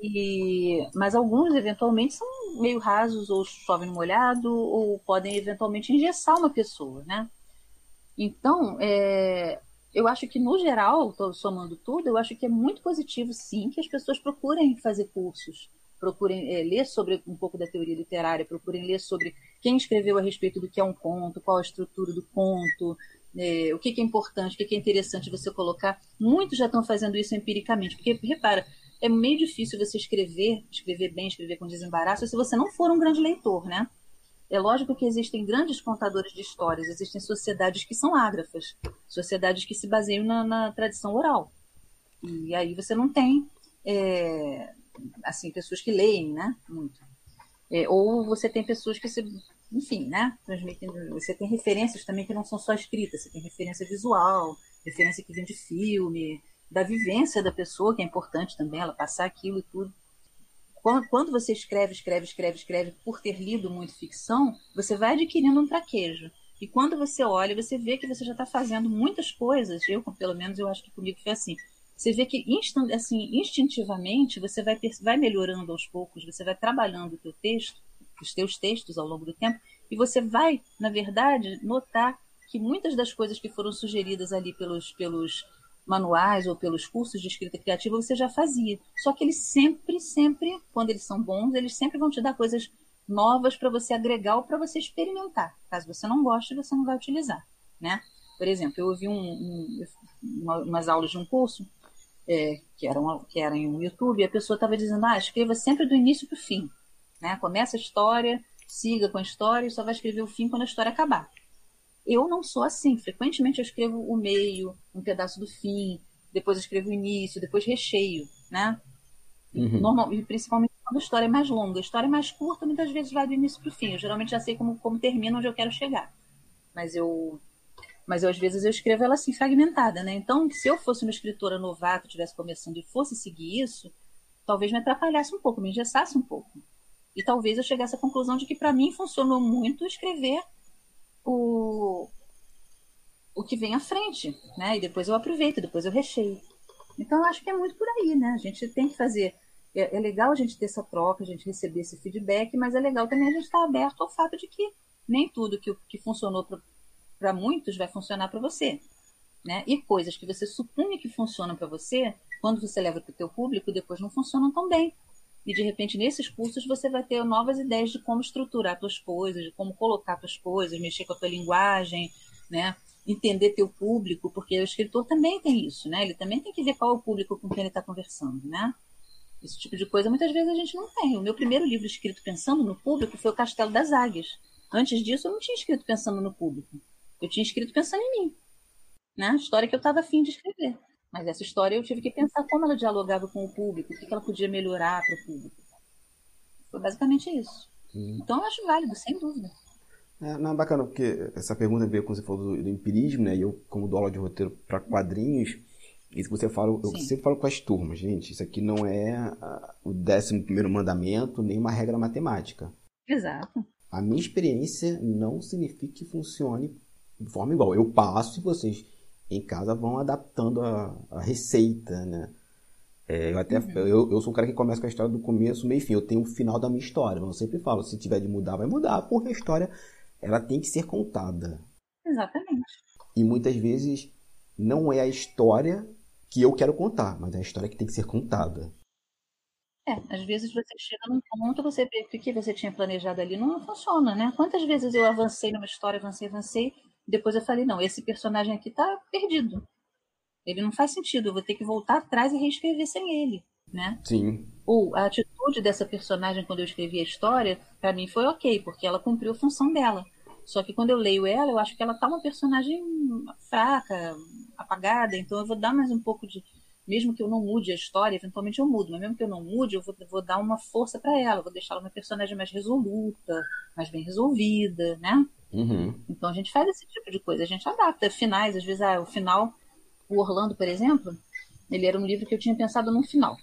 E, mas alguns, eventualmente, são meio rasos, ou chovem no molhado, ou podem, eventualmente, engessar uma pessoa, né? Então, é, eu acho que, no geral, somando tudo, eu acho que é muito positivo, sim, que as pessoas procurem fazer cursos, procurem é, ler sobre um pouco da teoria literária, procurem ler sobre quem escreveu a respeito do que é um conto, qual a estrutura do conto, é, o que, que, é importante, o que, que, é interessante você colocar. Muitos já estão fazendo isso empiricamente, porque, repara, é meio difícil você escrever, escrever bem, escrever com desembaraço, se você não for um grande leitor, né? É lógico que existem grandes contadores de histórias, existem sociedades que são ágrafas, sociedades que se baseiam na, na tradição oral. E aí você não tem é, assim pessoas que leem, né? Muito. É, ou você tem pessoas que se, enfim, né, transmitem, você tem referências também que não são só escritas, você tem referência visual, referência que vem de filme, da vivência da pessoa, que é importante também, ela passar aquilo e tudo. Quando, quando você escreve, escreve, escreve, escreve, por ter lido muito ficção, você vai adquirindo um traquejo. E quando você olha, você vê que você já está fazendo muitas coisas. Eu, pelo menos, eu acho que comigo foi assim. Você vê que instant, assim, instintivamente você vai, vai melhorando aos poucos, você vai trabalhando o teu texto, os teus textos ao longo do tempo, e você vai, na verdade, notar que muitas das coisas que foram sugeridas ali pelos, pelos manuais ou pelos cursos de escrita criativa você já fazia. Só que eles sempre, sempre, quando eles são bons, eles sempre vão te dar coisas novas para você agregar ou para você experimentar. Caso você não goste, você não vai utilizar, né? Por exemplo, eu ouvi um, um, uma, umas aulas de um curso é, que, eram, que eram em YouTube e a pessoa estava dizendo, ah, escreva sempre do início para o fim. Né? Começa a história, siga com a história e só vai escrever o fim quando a história acabar. Eu não sou assim. Frequentemente eu escrevo o meio, um pedaço do fim, depois eu escrevo o início, depois recheio, né? Uhum. Normal, e principalmente quando a história é mais longa. A história é mais curta, muitas vezes vai do início para o fim. Eu geralmente já sei como, como termina, onde eu quero chegar. Mas eu, mas eu, às vezes eu escrevo ela assim, fragmentada, né? Então, se eu fosse uma escritora novata, estivesse começando e fosse seguir isso, talvez me atrapalhasse um pouco, me engessasse um pouco. E talvez eu chegasse à conclusão de que para mim funcionou muito escrever o, o que vem à frente, né? E depois eu aproveito, depois eu recheio. Então, eu acho que é muito por aí, né? A gente tem que fazer é, é, legal a gente ter essa troca, a gente receber esse feedback, mas é legal também a gente estar aberto ao fato de que nem tudo que, que funcionou para muitos vai funcionar para você. Né? E coisas que você supunha que funcionam para você, quando você leva para o teu público, depois não funcionam tão bem. E de repente nesses cursos você vai ter novas ideias de como estruturar suas coisas, de como colocar suas coisas, mexer com a tua linguagem, né? Entender teu público, porque o escritor também tem isso, né? Ele também tem que ver qual é o público com quem ele está conversando, né? Esse tipo de coisa muitas vezes a gente não tem. O meu primeiro livro escrito pensando no público foi O Castelo das Águias. Antes disso, eu não tinha escrito pensando no público. Eu tinha escrito pensando em mim. Né? A história que eu estava afim de escrever. Mas essa história eu tive que pensar como ela dialogava com o público, o que ela podia melhorar para o público. Foi basicamente isso. Hum. Então eu acho válido, sem dúvida. É, não, é bacana, porque essa pergunta veio quando você falou do, do empirismo, né? E eu, como dou aula de roteiro para quadrinhos, isso que você fala, eu Sim. sempre falo com as turmas, gente, isso aqui não é o décimo primeiro mandamento, nem uma regra matemática. Exato. A minha experiência não significa que funcione de forma igual. Eu passo e vocês em casa vão adaptando a, a receita, né? É, eu até uhum. eu, eu sou um cara que começa com a história do começo, meio e fim. Eu tenho o final da minha história. Mas eu sempre falo, se tiver de mudar, vai mudar, porque a história ela tem que ser contada. Exatamente. E muitas vezes não é a história que eu quero contar, mas é a história que tem que ser contada. É, às vezes você chega num ponto, você vê que o que você tinha planejado ali não funciona, né? Quantas vezes eu avancei numa história, avancei, avancei, depois eu falei, não, esse personagem aqui tá perdido. Ele não faz sentido, eu vou ter que voltar atrás e reescrever sem ele, né? Sim. Ou a atitude dessa personagem quando eu escrevi a história, para mim foi ok, porque ela cumpriu a função dela. Só que quando eu leio ela, eu acho que ela tá uma personagem fraca, apagada, então eu vou dar mais um pouco de. Mesmo que eu não mude a história, eventualmente eu mudo, mas mesmo que eu não mude, eu vou, vou dar uma força para ela, vou deixar ela uma personagem mais resoluta, mais bem resolvida, né? Uhum. Então a gente faz esse tipo de coisa, a gente adapta finais, às vezes, ah, o final, o Orlando, por exemplo, ele era um livro que eu tinha pensado num final.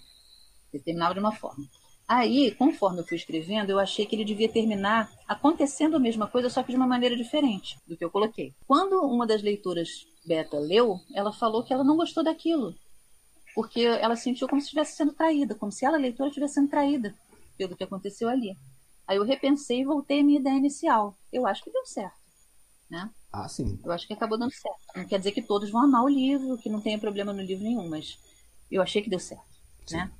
Ele terminava de uma forma. Aí, conforme eu fui escrevendo, eu achei que ele devia terminar acontecendo a mesma coisa, só que de uma maneira diferente do que eu coloquei. Quando uma das leitoras beta leu, ela falou que ela não gostou daquilo, porque ela sentiu como se estivesse sendo traída, como se ela, leitora, estivesse sendo traída pelo que aconteceu ali. Aí eu repensei e voltei à minha ideia inicial. Eu acho que deu certo, né? Ah, sim. Eu acho que acabou dando certo. Não quer dizer que todos vão amar o livro, que não tenha problema no livro nenhum, mas eu achei que deu certo, sim. né?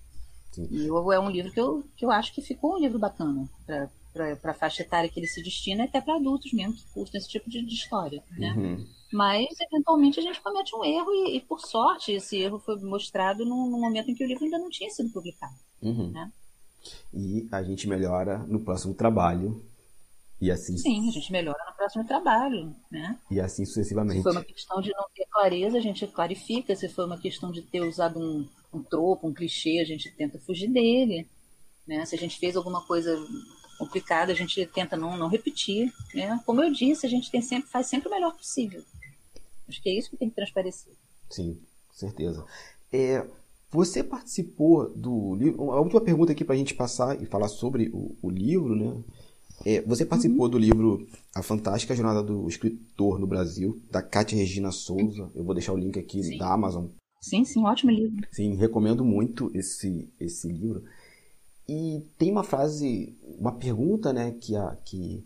Sim. E eu, é um livro que eu, que eu acho que ficou um livro bacana para a faixa etária que ele se destina, até para adultos mesmo que curtem esse tipo de, de história. Né? Uhum. Mas, eventualmente, a gente comete um erro e, e, por sorte, esse erro foi mostrado num, num, momento em que o livro ainda não tinha sido publicado. Uhum. Né? E a gente melhora no próximo trabalho. E assim. Sim, a gente melhora no próximo trabalho, né? E assim sucessivamente. Se foi uma questão de não ter clareza, a gente clarifica. Se foi uma questão de ter usado um, um tropo, um clichê, a gente tenta fugir dele. Né? Se a gente fez alguma coisa complicado, a gente tenta não, não repetir, né? Como eu disse, a gente tem sempre, faz sempre o melhor possível. Acho que é isso que tem que transparecer. Sim, com certeza. É, você participou do livro. A última pergunta aqui para a gente passar e falar sobre o, o livro, né? É, você participou uhum. do livro A Fantástica Jornada do Escritor no Brasil, da Cátia Regina Souza. Eu vou deixar o link aqui sim. da Amazon. Sim, sim, ótimo livro. Sim, recomendo muito esse, esse livro. E tem uma frase, uma pergunta, né, que a, que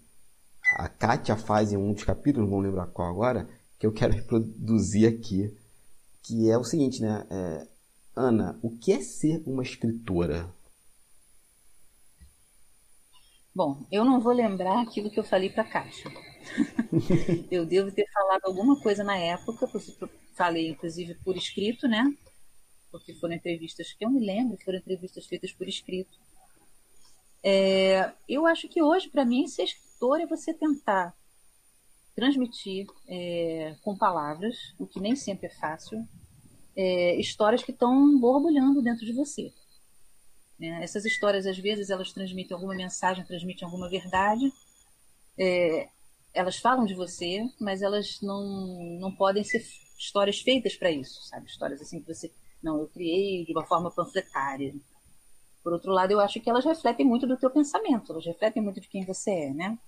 a Kátia faz em um dos capítulos, não vou lembrar qual agora, que eu quero reproduzir aqui, que é o seguinte, né? É, Ana, o que é ser uma escritora? Bom, eu não vou lembrar aquilo que eu falei para a Kátia. eu devo ter falado alguma coisa na época, falei inclusive por escrito, né? Porque foram entrevistas que eu me lembro, foram entrevistas feitas por escrito. É, eu acho que hoje, para mim, ser escritor é você tentar transmitir é, com palavras, o que nem sempre é fácil, é, histórias que estão borbulhando dentro de você. Né? Essas histórias, às vezes, elas transmitem alguma mensagem, transmitem alguma verdade, é, elas falam de você, mas elas não, não podem ser histórias feitas para isso, sabe? Histórias assim que você, não, eu criei de uma forma panfletária. Por outro lado, eu acho que elas refletem muito do teu pensamento, elas refletem muito de quem você é, né?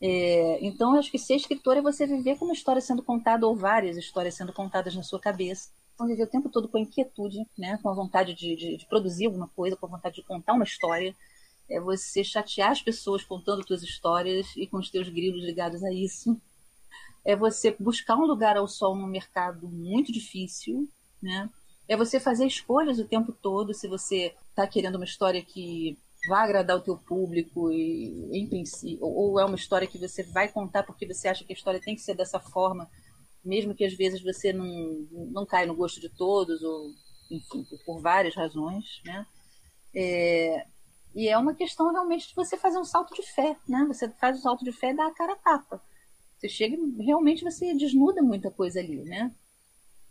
É, então, eu acho que ser escritor é você viver com uma história sendo contada ou várias histórias sendo contadas na sua cabeça. Viver o tempo todo com inquietude, né? com a vontade de, de, de produzir alguma coisa, com a vontade de contar uma história. É você chatear as pessoas contando suas histórias e com os teus grilos ligados a isso. É você buscar um lugar ao sol num mercado muito difícil, né? É você fazer escolhas o tempo todo. Se você está querendo uma história que vai agradar o teu público e em princípio ou é uma história que você vai contar porque você acha que a história tem que ser dessa forma mesmo que às vezes você não não cai no gosto de todos ou enfim por, várias razões né é, e é uma questão realmente de você fazer um salto de fé né você faz um salto de fé e dá a cara a tapa você chega realmente você desnuda muita coisa ali né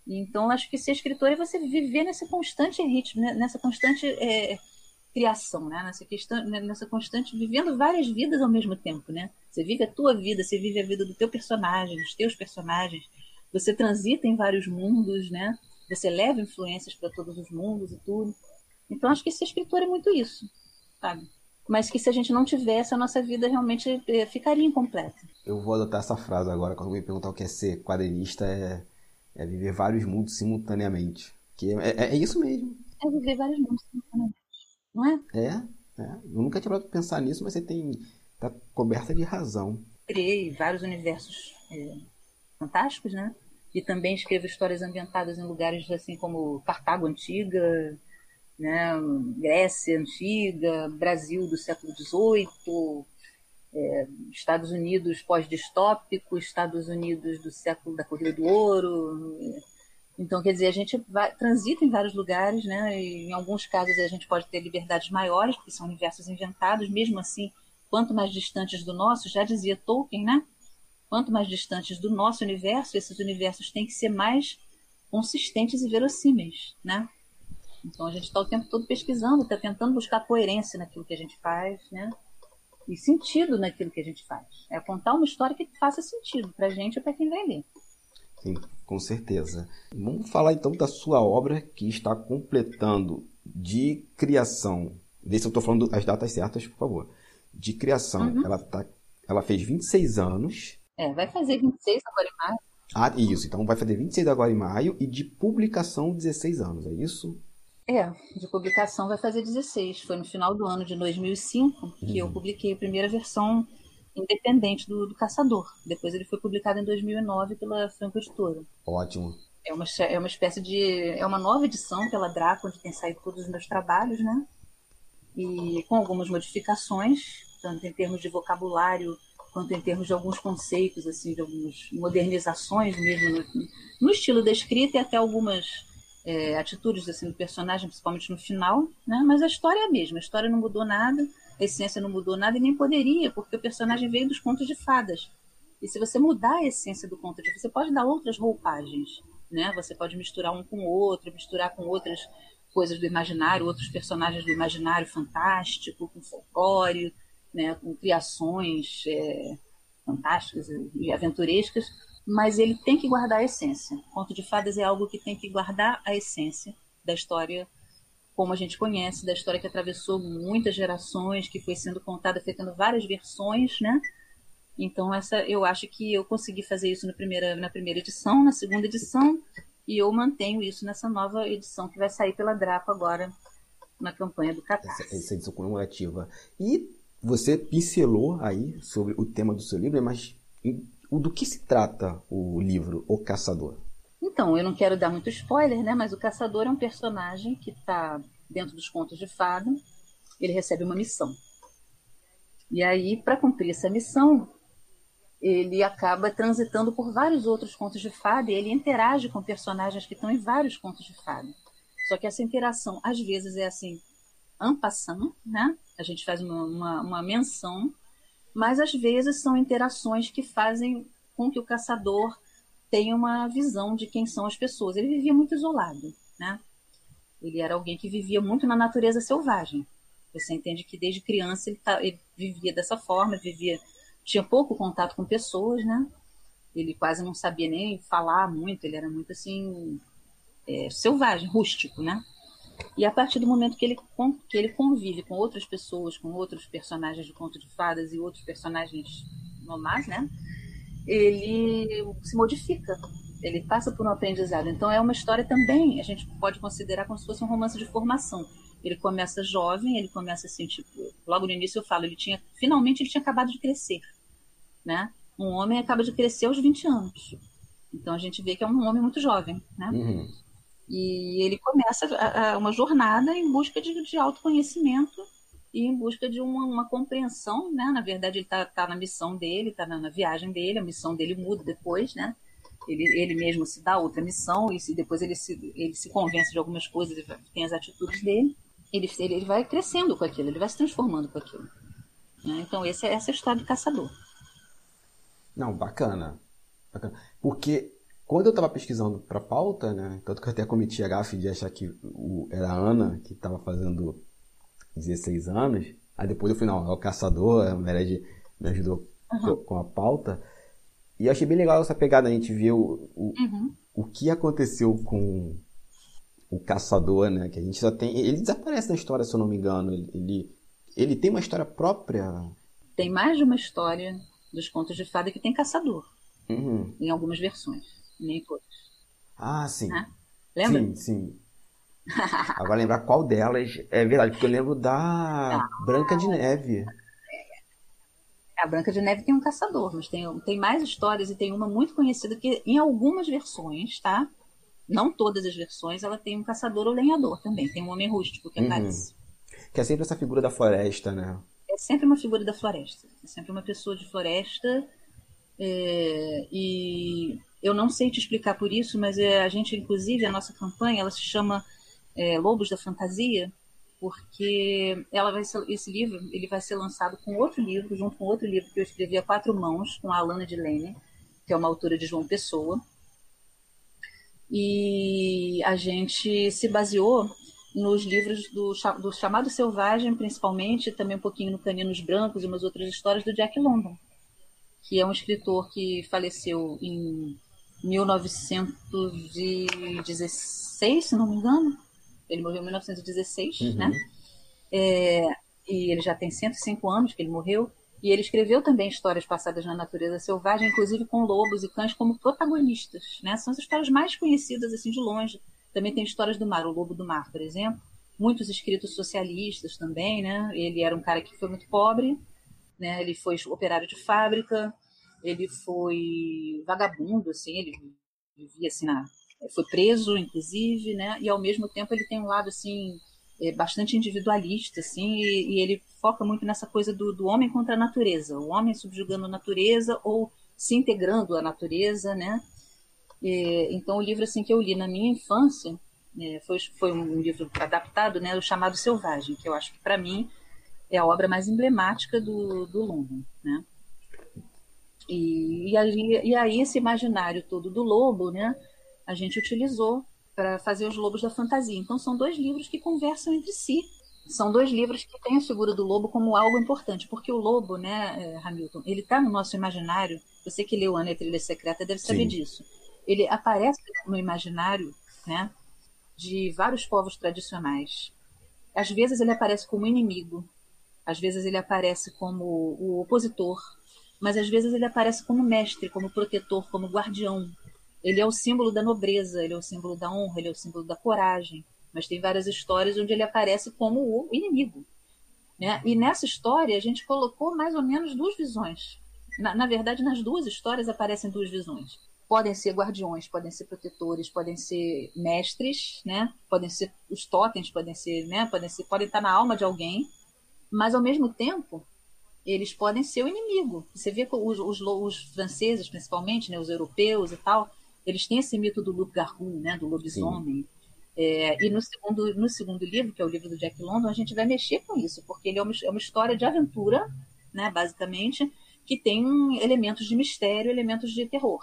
então acho que ser escritor é você viver nesse constante ritmo né? nessa constante é, criação, né? Nessa questão, né? nessa constante vivendo várias vidas ao mesmo tempo, né? Você vive a tua vida, você vive a vida do teu personagem, dos teus personagens. Você transita em vários mundos, né? Você leva influências para todos os mundos e tudo. Então acho que ser escritor é muito isso, sabe? Mas que se a gente não tivesse, a nossa vida realmente eh, ficaria incompleta. Eu vou adotar essa frase agora, quando me perguntar o que é ser quadrinista, é, é viver vários mundos simultaneamente. Que é, é, é isso mesmo. É viver vários mundos simultaneamente não é? É, é. Eu nunca tinha parado pensar nisso, mas você tem. tá coberta de razão. Criei vários universos é, fantásticos, né? E também escrevo histórias ambientadas em lugares assim como Cartago Antiga, né? Grécia Antiga, Brasil do século XVIII, é, Estados Unidos pós-distópico, Estados Unidos do século da Corrida do Ouro, então, quer dizer, a gente vai, transita em vários lugares, né? E em alguns casos a gente pode ter liberdades maiores, porque são universos inventados, mesmo assim, quanto mais distantes do nosso, já dizia Tolkien, né? Quanto mais distantes do nosso universo, esses universos têm que ser mais consistentes e verossímeis, né? Então a gente está o tempo todo pesquisando, está tentando buscar coerência naquilo que a gente faz, né? E sentido naquilo que a gente faz. É contar uma história que faça sentido para a gente e para quem vai ler. Sim, com certeza. Vamos falar então da sua obra que está completando de criação. Vê se eu estou falando as datas certas, por favor. De criação. Uhum. Ela, tá, ela fez 26 anos. É, vai fazer 26 agora em maio. Ah, isso. Então vai fazer 26 agora em maio e de publicação 16 anos, é isso? É, de publicação vai fazer 16. Foi no final do ano de 2005 que uhum. eu publiquei a primeira versão independente do, do Caçador. Depois ele foi publicado em 2009 pela Franco Editora. Ótimo. É uma, é uma espécie de. É uma nova edição pela Draco, onde tem saído todos os meus trabalhos, né? E com algumas modificações, tanto em termos de vocabulário, quanto em termos de alguns conceitos, assim, de algumas modernizações mesmo no, no estilo da escrita e até algumas é, atitudes assim, do personagem, principalmente no final. Né? Mas a história é a mesma, a história não mudou nada a essência não mudou nada e nem poderia, porque o personagem veio dos contos de fadas. E se você mudar a essência do conto de fadas, você pode dar outras roupagens, né? Você pode misturar um com o outro, misturar com outras coisas do imaginário, outros personagens do imaginário fantástico, com folclore. Né, com criações é, fantásticas e aventurescas, mas ele tem que guardar a essência. Conto de fadas é algo que tem que guardar a essência da história como a gente conhece, da história que atravessou muitas gerações, que foi sendo contada, feitando várias versões, né? Então essa, eu acho que eu consegui fazer isso na primeira, na primeira edição, na segunda edição, e eu mantenho isso nessa nova edição que vai sair pela Draco agora na campanha do Catarse. Essa, essa edição comemorativa. E você pincelou aí sobre o tema do seu livro, mas do que se trata o livro O Caçador? Então, eu não quero dar muito spoiler, né? Mas o caçador é um personagem que está dentro dos contos de fada. Ele recebe uma missão. E aí, para cumprir essa missão, ele acaba transitando por vários outros contos de fada e ele interage com personagens que estão em vários contos de fada. Só que essa interação, às vezes, é assim, ampassando, né? A gente faz uma, uma, uma menção, mas às vezes são interações que fazem com que o caçador tenha uma visão de quem são as pessoas. Ele vivia muito isolado, né? Ele era alguém que vivia muito na natureza selvagem. Você entende que desde criança ele, tá, ele vivia dessa forma, vivia tinha pouco contato com pessoas, né? Ele quase não sabia nem falar muito, ele era muito assim é, selvagem, rústico, né? E a partir do momento que ele, que ele convive com outras pessoas, com outros personagens de conto de fadas e outros personagens normais, né? Ele se modifica, ele passa por um aprendizado. Então é uma história também, a gente pode considerar como se fosse um romance de formação. Ele começa jovem, ele começa assim, tipo, logo no início eu falo, ele tinha, finalmente ele tinha acabado de crescer né? Um homem acaba de crescer aos 20 anos. Então a gente vê que é um homem muito jovem, né? Uhum. E ele começa a, a, uma jornada em busca de, de autoconhecimento e em busca de uma, uma compreensão, né? Na verdade, ele está tá na missão dele, está na, na, viagem dele, a missão dele muda depois, né? Ele, ele mesmo se dá outra missão e se, depois ele se, ele se convence de algumas coisas, tem as atitudes dele, ele, ele, ele vai crescendo com aquilo, ele vai se transformando com aquilo. Né? Então, esse, é, essa é a história do caçador. Não, bacana. bacana. Porque quando eu estava pesquisando para pauta, né, tanto que eu até cometi a gafe de achar que o, era a Ana que estava fazendo 16 anos, aí depois eu fui, não, é o caçador, a Mered me ajudou uhum. com a pauta, e eu achei bem legal essa pegada, a gente ver o, o, uhum. o que aconteceu com o caçador, né, que a gente só tem, ele desaparece na história, se eu não me engano, ele, ele, ele tem uma história própria? Tem mais de uma história, dos contos de fada que tem caçador. Uhum. Em algumas versões, nem todas. Ah, sim. Ah, lembra? Sim, sim. Agora lembrar qual delas é verdade, porque eu lembro da ah, Branca de Neve. A Branca de Neve tem um caçador, mas tem, tem mais histórias e tem uma muito conhecida que em algumas versões, tá? Não todas as versões, ela tem um caçador ou lenhador também. Tem um homem rústico que uhum. aparece. Que é sempre essa figura da floresta, né? é sempre uma figura da floresta, é sempre uma pessoa de floresta. É, e eu não sei te explicar por isso, mas é, a gente, inclusive, a nossa campanha, ela se chama é, Lobos da Fantasia, porque ela vai ser, esse livro ele vai ser lançado com outro livro, junto com outro livro que eu escrevi a quatro mãos, com a Alana de Lene, que é uma autora de João Pessoa. E a gente se baseou nos livros do, do Chamado Selvagem, principalmente, também um pouquinho no Caninos Brancos e umas outras histórias do Jack London, que é um escritor que faleceu em 1916, se não me engano. Ele morreu em 1916, uhum. né? É, e ele já tem 105 anos que ele morreu. E ele escreveu também histórias passadas na natureza selvagem, inclusive com lobos e cães como protagonistas, né? São as histórias mais conhecidas assim de longe também tem histórias do mar, o Lobo do Mar, por exemplo. Muitos escritos socialistas também, né? Ele era um cara que foi muito pobre, né? Ele foi operário de fábrica, ele foi vagabundo, assim, ele vivia assim na, foi preso, inclusive, né? E ao mesmo tempo ele tem um lado assim é, bastante individualista, assim, e, e, ele foca muito nessa coisa do, do homem contra a natureza, o homem subjugando a natureza ou se integrando à natureza, né? É, então, o livro assim que eu li na minha infância é, foi, foi um livro adaptado, né, o chamado Selvagem, que eu acho que para mim é a obra mais emblemática do, do London, né? E, e, aí, e aí esse imaginário todo do lobo, né, a gente utilizou para fazer os lobos da fantasia. Então são dois livros que conversam entre si, São dois livros que têm a figura do lobo como algo importante, porque o lobo, né, eh, Hamilton, ele está no nosso imaginário. Você que leu Ana e a Trilha Secreta deve saber Sim. disso. Ele aparece no imaginário, né, de vários povos tradicionais. Às vezes ele aparece como inimigo, às vezes ele aparece como o opositor, mas às vezes ele aparece como mestre, como protetor, como guardião. Ele é o símbolo da nobreza, ele é o símbolo da honra, ele é o símbolo da coragem. Mas tem várias histórias onde ele aparece como o inimigo. Né? E nessa história a gente colocou mais ou menos duas visões. Na, na verdade, nas duas histórias aparecem duas visões. Podem ser guardiões, podem ser protetores, podem ser mestres, né? Podem ser os totens, podem ser, né? Podem ser, podem estar na alma de alguém, mas ao mesmo tempo eles podem ser o inimigo. Você vê que os, os, os franceses, principalmente, né, os europeus e tal, eles têm esse mito do loup-garou, né, do lobisomem. É, e no segundo, no segundo livro, que é o livro do Jack London, a gente vai mexer com isso, porque ele é uma, é uma história de aventura, né, basicamente, que tem elementos de mistério, elementos de terror.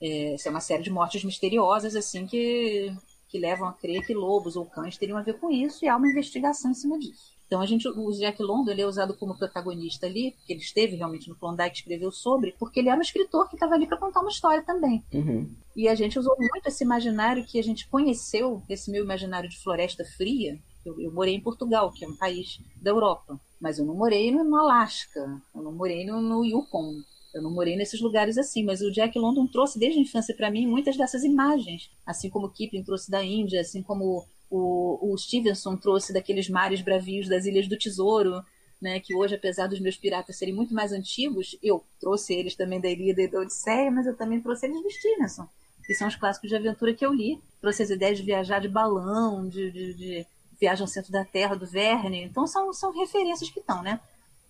É, é uma série de mortes misteriosas, assim, que, que levam a crer que lobos ou cães teriam a ver com isso, e há uma investigação em cima disso. Então a gente, o Jack London ele é usado como protagonista ali, porque ele esteve realmente no Klondike, escreveu sobre, porque ele era um escritor que estava ali para contar uma história também. Uhum. E a gente usou muito esse imaginário que a gente conheceu, esse meu imaginário de floresta fria. Eu, eu morei em Portugal, que é um país da Europa, mas eu não morei no, no Alasca, eu não morei no, no Yukon, eu não morei nesses lugares assim, mas o Jack London trouxe desde a infância para mim muitas dessas imagens, assim como Kipling trouxe da Índia, assim como o, o Stevenson trouxe daqueles mares bravios das Ilhas do Tesouro, né, que hoje, apesar dos meus piratas serem muito mais antigos, eu trouxe eles também da Ilíada e da Odisseia, mas eu também trouxe eles do Stevenson, que são os clássicos de aventura que eu li. Trouxe as ideias de viajar de balão, de, de, de viagem ao centro da Terra, do Verne. Então, são, são referências que estão, né?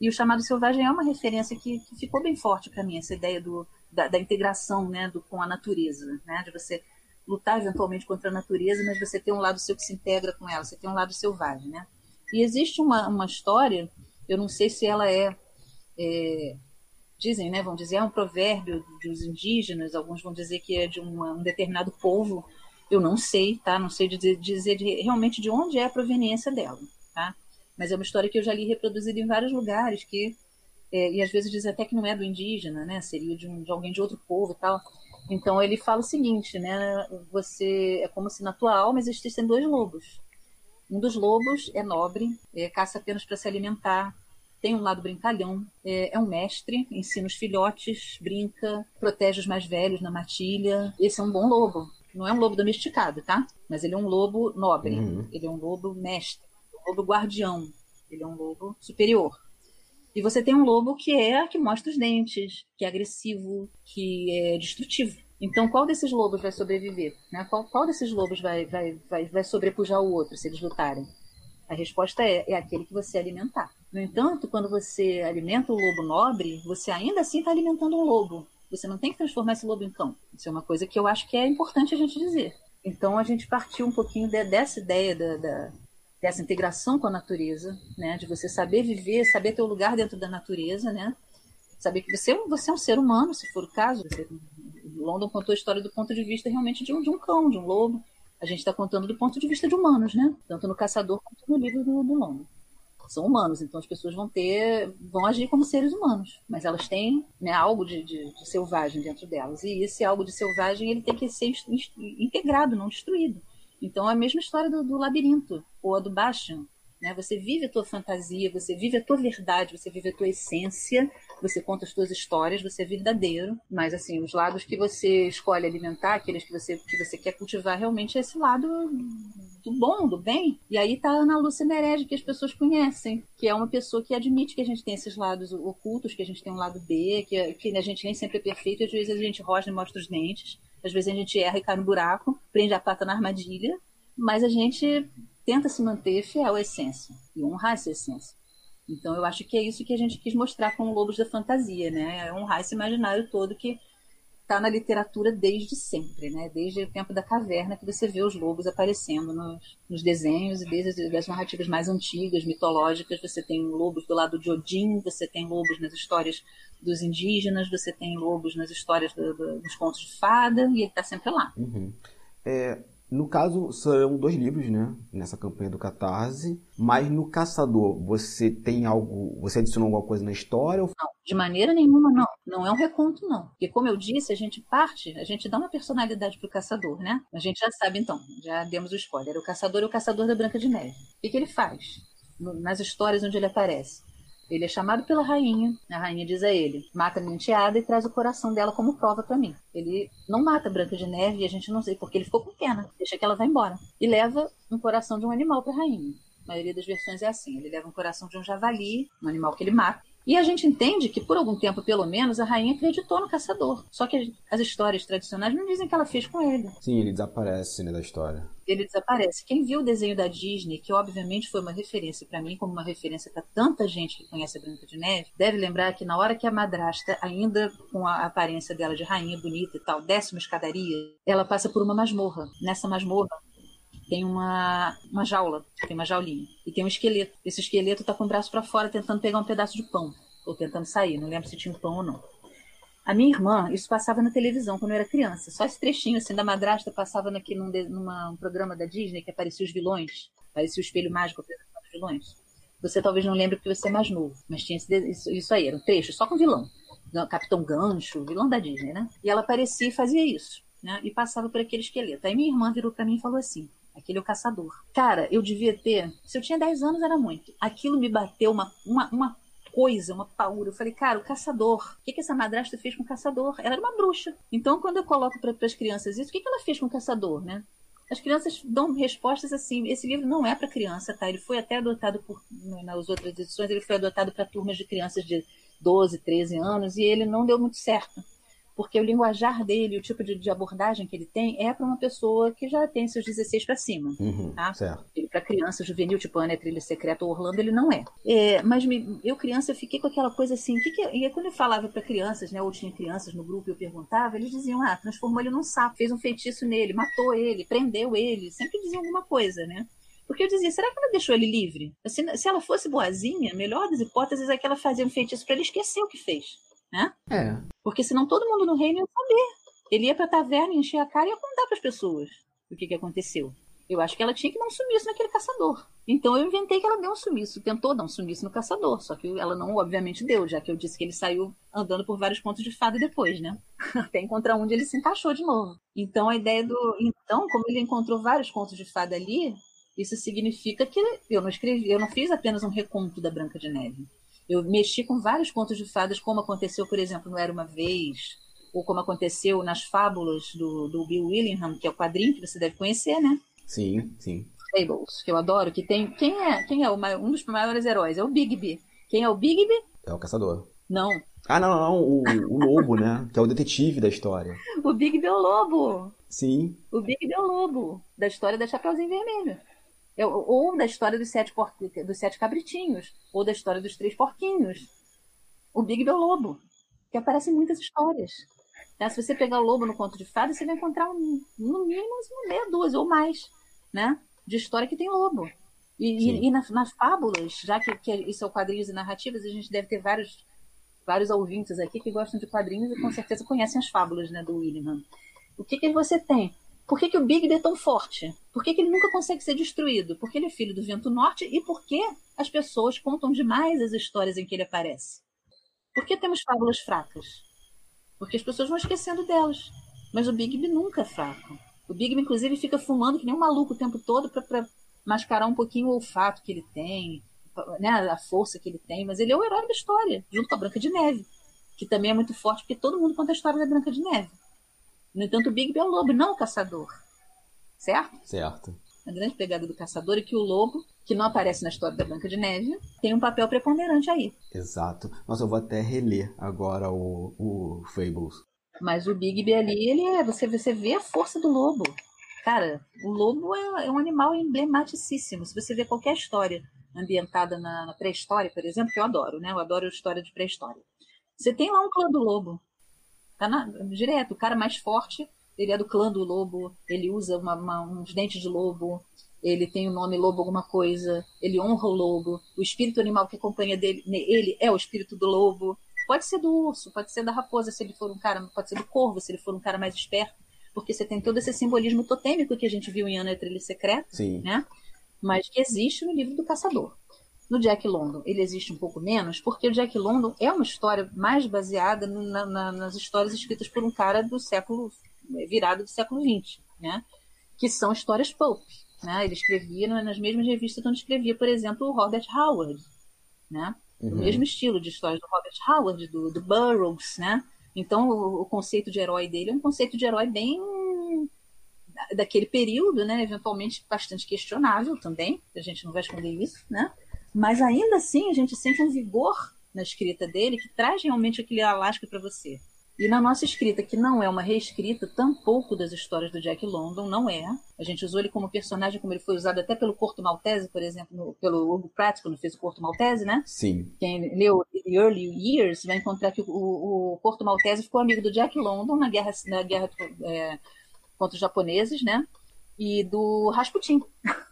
E o chamado selvagem é uma referência que, que ficou bem forte para mim, essa ideia do, da, da integração né, do, com a natureza, né, de você lutar eventualmente contra a natureza, mas você tem um lado seu que se integra com ela, você tem um lado selvagem, né? E existe uma, uma história, eu não sei se ela é, é dizem, né, vão dizer, é um provérbio dos indígenas, alguns vão dizer que é de uma, um determinado povo, eu não sei, tá? Não sei dizer, dizer de, realmente de onde é a proveniência dela, tá? Mas é uma história que eu já li reproduzida em vários lugares, que é, e às vezes diz até que não é do indígena, né? Seria de, um, de alguém de outro povo e tal. Então ele fala o seguinte, né? Você é como se na tua alma existissem dois lobos. Um dos lobos é nobre, é, caça apenas para se alimentar, tem um lado brincalhão, é, é, um mestre, ensina os filhotes, brinca, protege os mais velhos na matilha. Esse é um bom lobo. Não é um lobo domesticado, tá? Mas ele é um lobo nobre. Uhum. Ele é um lobo mestre, um lobo guardião. Ele é um lobo superior. E você tem um lobo que é que mostra os dentes, que é agressivo, que é destrutivo. Então, qual desses lobos vai sobreviver? Né? Qual, qual desses lobos vai, vai, vai, vai sobrepujar o outro se eles lutarem? A resposta é, é aquele que você alimentar. No entanto, quando você alimenta o lobo nobre, você ainda assim está alimentando um lobo. Você não tem que transformar esse lobo em cão. Isso é uma coisa que eu acho que é importante a gente dizer. Então, a gente partiu um pouquinho de, dessa ideia da, da dessa integração com a natureza, né? De você saber viver, saber ter o lugar dentro da natureza, né? Saber que você, é você é um ser humano, se for o caso. Você, London contou a história do ponto de vista realmente de um, de um cão, de um lobo. A gente está contando do ponto de vista de humanos, né? Tanto no Caçador quanto no livro do, do London. São humanos, então as pessoas vão ter, vão agir como seres humanos, mas elas têm né, algo de, de, de selvagem dentro delas. E esse algo de selvagem ele tem que ser integrado, não destruído. Então é a mesma história do, do labirinto, ou a do Bastion. Né? Você vive a tua fantasia, você vive a tua verdade, você vive a tua essência, você conta as tuas histórias, você é verdadeiro. Mas assim, os lados que você escolhe alimentar, aqueles que você, que você quer cultivar, realmente é esse lado do bom, do bem. E aí tá a Ana Lúcia Merege, que as pessoas conhecem, que é uma pessoa que admite que a gente tem esses lados ocultos, que a gente tem um lado B, que, que a gente nem sempre é perfeito, às vezes a gente rosna e mostra os dentes. Às vezes a gente erra e cai no buraco, prende a pata na armadilha, mas a gente tenta se manter fiel à essência e honrar essa essência. Então eu acho que é isso que a gente quis mostrar com o Lobos da Fantasia, né? É honrar esse imaginário todo que está na literatura desde sempre, né? Desde o tempo da caverna que você vê os lobos aparecendo nos, nos desenhos e desde as narrativas mais antigas, mitológicas, você tem lobos do lado de Odin, você tem lobos nas histórias dos indígenas, você tem lobos nas histórias do, do, dos contos de fada e ele está sempre lá. Uhum. É, No caso, são dois livros, né? Nessa campanha do Catarse. Mas no Caçador, você tem algo. Você adicionou alguma coisa na história? Ou... Não, de maneira nenhuma, não. Não é um reconto, não. Porque, como eu disse, a gente parte, a gente dá uma personalidade pro caçador, né? A gente já sabe, então, já demos o spoiler. O caçador é o caçador da Branca de Neve. O que, que ele faz? Nas histórias onde ele aparece. Ele é chamado pela rainha, a rainha diz a ele: mata minha enteada e traz o coração dela como prova para mim. Ele não mata Branca de Neve e a gente não sei porque ele ficou com pena, deixa que ela vá embora. E leva um coração de um animal para a rainha. A maioria das versões é assim: ele leva um coração de um javali, um animal que ele mata, e a gente entende que, por algum tempo, pelo menos, a rainha acreditou no caçador. Só que as histórias tradicionais não dizem que ela fez com ele. Sim, ele desaparece né, da história. Ele desaparece. Quem viu o desenho da Disney, que obviamente foi uma referência para mim, como uma referência para tanta gente que conhece a Branca de Neve, deve lembrar que na hora que a madrasta, ainda com a aparência dela de rainha bonita e tal, desce uma escadaria, ela passa por uma masmorra. Nessa masmorra, tem uma, uma jaula, tem uma jaulinha, e tem um esqueleto. Esse esqueleto está com o braço para fora tentando pegar um pedaço de pão, ou tentando sair, não lembro se tinha um pão ou não. A minha irmã, isso passava na televisão quando eu era criança. Só esse trechinho assim da madrasta passava naquele, num, numa, um programa da Disney que aparecia os vilões, aparecia o espelho mágico apresentando os vilões. Você talvez não lembre porque você é mais novo, mas tinha esse, isso, isso aí, era um trecho só com vilão. Capitão Gancho, vilão da Disney, né? E ela aparecia e fazia isso, né? E passava por aquele esqueleto. Aí minha irmã virou para mim e falou assim: Aquele é o caçador. Cara, eu devia ter. Se eu tinha 10 anos, era muito. Aquilo me bateu uma, uma, uma coisa, uma paura. Eu falei, cara, o caçador. O que, que essa madrasta fez com o caçador? Ela era uma bruxa. Então, quando eu coloco para as crianças isso, o que, que ela fez com o caçador, né? As crianças dão respostas assim. Esse livro não é para criança, tá? Ele foi até adotado por. Nas outras edições, ele foi adotado para turmas de crianças de 12, 13 anos e ele não deu muito certo porque o linguajar dele, o tipo de, de abordagem que ele tem, é para uma pessoa que já tem seus 16 para cima. Uhum, tá? Para criança juvenil, tipo Ana Trilha Secreta ou Orlando, ele não é. é mas me, eu, criança, eu fiquei com aquela coisa assim, que que, é? e quando eu falava para crianças, né, ou tinha crianças no grupo e eu perguntava, eles diziam, ah, transformou ele num sapo, fez um feitiço nele, matou ele, prendeu ele, sempre diziam alguma coisa, né? Porque eu dizia, será que ela deixou ele livre? Se, se ela fosse boazinha, melhor das hipóteses é que ela fazia um feitiço para ele esquecer o que fez né? É. Porque senão todo mundo no reino ia saber. Ele ia pra taverna, encher a cara e ia contar para as pessoas o que, que aconteceu. Eu acho que ela tinha que dar um sumiço naquele caçador. Então eu inventei que ela deu um sumiço, tentou dar um sumiço no caçador, só que ela não, obviamente, deu, já que eu disse que ele saiu andando por vários pontos de fada depois, né? Até encontrar onde ele se encaixou de novo. Então a ideia do. Então, como ele encontrou vários contos de fada ali, isso significa que eu não escrevi, eu não fiz apenas um reconto da Branca de Neve. Eu mexi com vários contos de fadas, como aconteceu, por exemplo, no Era Uma Vez, ou como aconteceu nas fábulas do, do Bill Willingham, que é o quadrinho que você deve conhecer, né? Sim, sim. Fables, que eu adoro, que tem. Quem é, quem é o, um dos maiores heróis? É o Bigby. Quem é o Bigby? É o caçador. Não. Ah, não, não, o, o lobo, né? Que é o detetive da história. o Bigby é o lobo. Sim. O Bigby é o lobo, da história da Chapeuzinho Vermelho. É, ou da história dos sete, por... dos sete cabritinhos, ou da história dos três porquinhos. O Big Bel Lobo, que aparece em muitas histórias. Né? Se você pegar o lobo no conto de fadas, você vai encontrar um, no mínimo meia duas ou mais né? de história que tem lobo. E, e, e nas, nas, fábulas, já que, que isso é quadrinhos e narrativas, a gente deve ter vários, vários ouvintes aqui que gostam de quadrinhos e com certeza conhecem as fábulas né, do William. O que, que você tem? Por que, que o Bigby é tão forte? Por que, que ele nunca consegue ser destruído? Porque ele é filho do vento norte e por que as pessoas contam demais as histórias em que ele aparece? Por que temos fábulas fracas? Porque as pessoas vão esquecendo delas. Mas o Bigby nunca é fraco. O Bigby, inclusive, fica fumando que nem um maluco o tempo todo para mascarar um pouquinho o olfato que ele tem, né, a força que ele tem. Mas ele é o herói da história, junto com a Branca de Neve, que também é muito forte, porque todo mundo conta a história da Branca de Neve. No entanto, o Big é o lobo, não o caçador. Certo? Certo. A grande pegada do caçador é que o lobo, que não aparece na história da Branca de Neve, tem um papel preponderante aí. Exato. Nossa, eu vou até reler agora o, o Fables. Mas o Bigby ali, ele é. Você, você vê a força do lobo. Cara, o lobo é, é um animal emblematiquíssimo. Se você vê qualquer história ambientada na, na pré-história, por exemplo, que eu adoro, né? Eu adoro história de pré-história. Você tem lá um clã do lobo. Tá na, direto. O cara mais forte, ele é do clã do lobo, ele usa uma, uma, uns dentes de lobo, ele tem o nome lobo alguma coisa, ele honra o lobo, o espírito animal que acompanha dele, ele é o espírito do lobo. Pode ser do urso, pode ser da raposa se ele for um cara, pode ser do corvo se ele for um cara mais esperto. porque você tem todo esse simbolismo totêmico que a gente viu em Ana Trilha Secreta, Sim. né? Mas que existe no livro do Caçador. No Jack London, ele existe um pouco menos, porque o Jack London é uma história mais baseada na, na, nas histórias escritas por um cara do século virado do século XX, né? Que são histórias pulp, né? Ele escrevia nas mesmas revistas onde escrevia, por exemplo, o Robert Howard, né? Uhum. O mesmo estilo de histórias do Robert Howard, do, do Burroughs, né? Então, o, o, conceito de herói dele é um conceito de herói bem daquele período, né? Eventualmente bastante questionável também, a gente não vai esconder isso, né? Mas ainda assim, a gente sente um vigor na escrita dele que traz realmente aquele Alasca para você. E na nossa escrita, que não é uma reescrita, tampouco das histórias do Jack London, não é. A gente usou ele como personagem, como ele foi usado até pelo Corto Maltese, por exemplo, no, pelo Hugo Pratt, quando fez o Corto Maltese, né? Sim. Quem leu The Early Years vai encontrar que o, o Corto Maltese ficou amigo do Jack London na guerra, na guerra é, contra os japoneses, né? E do Rasputin.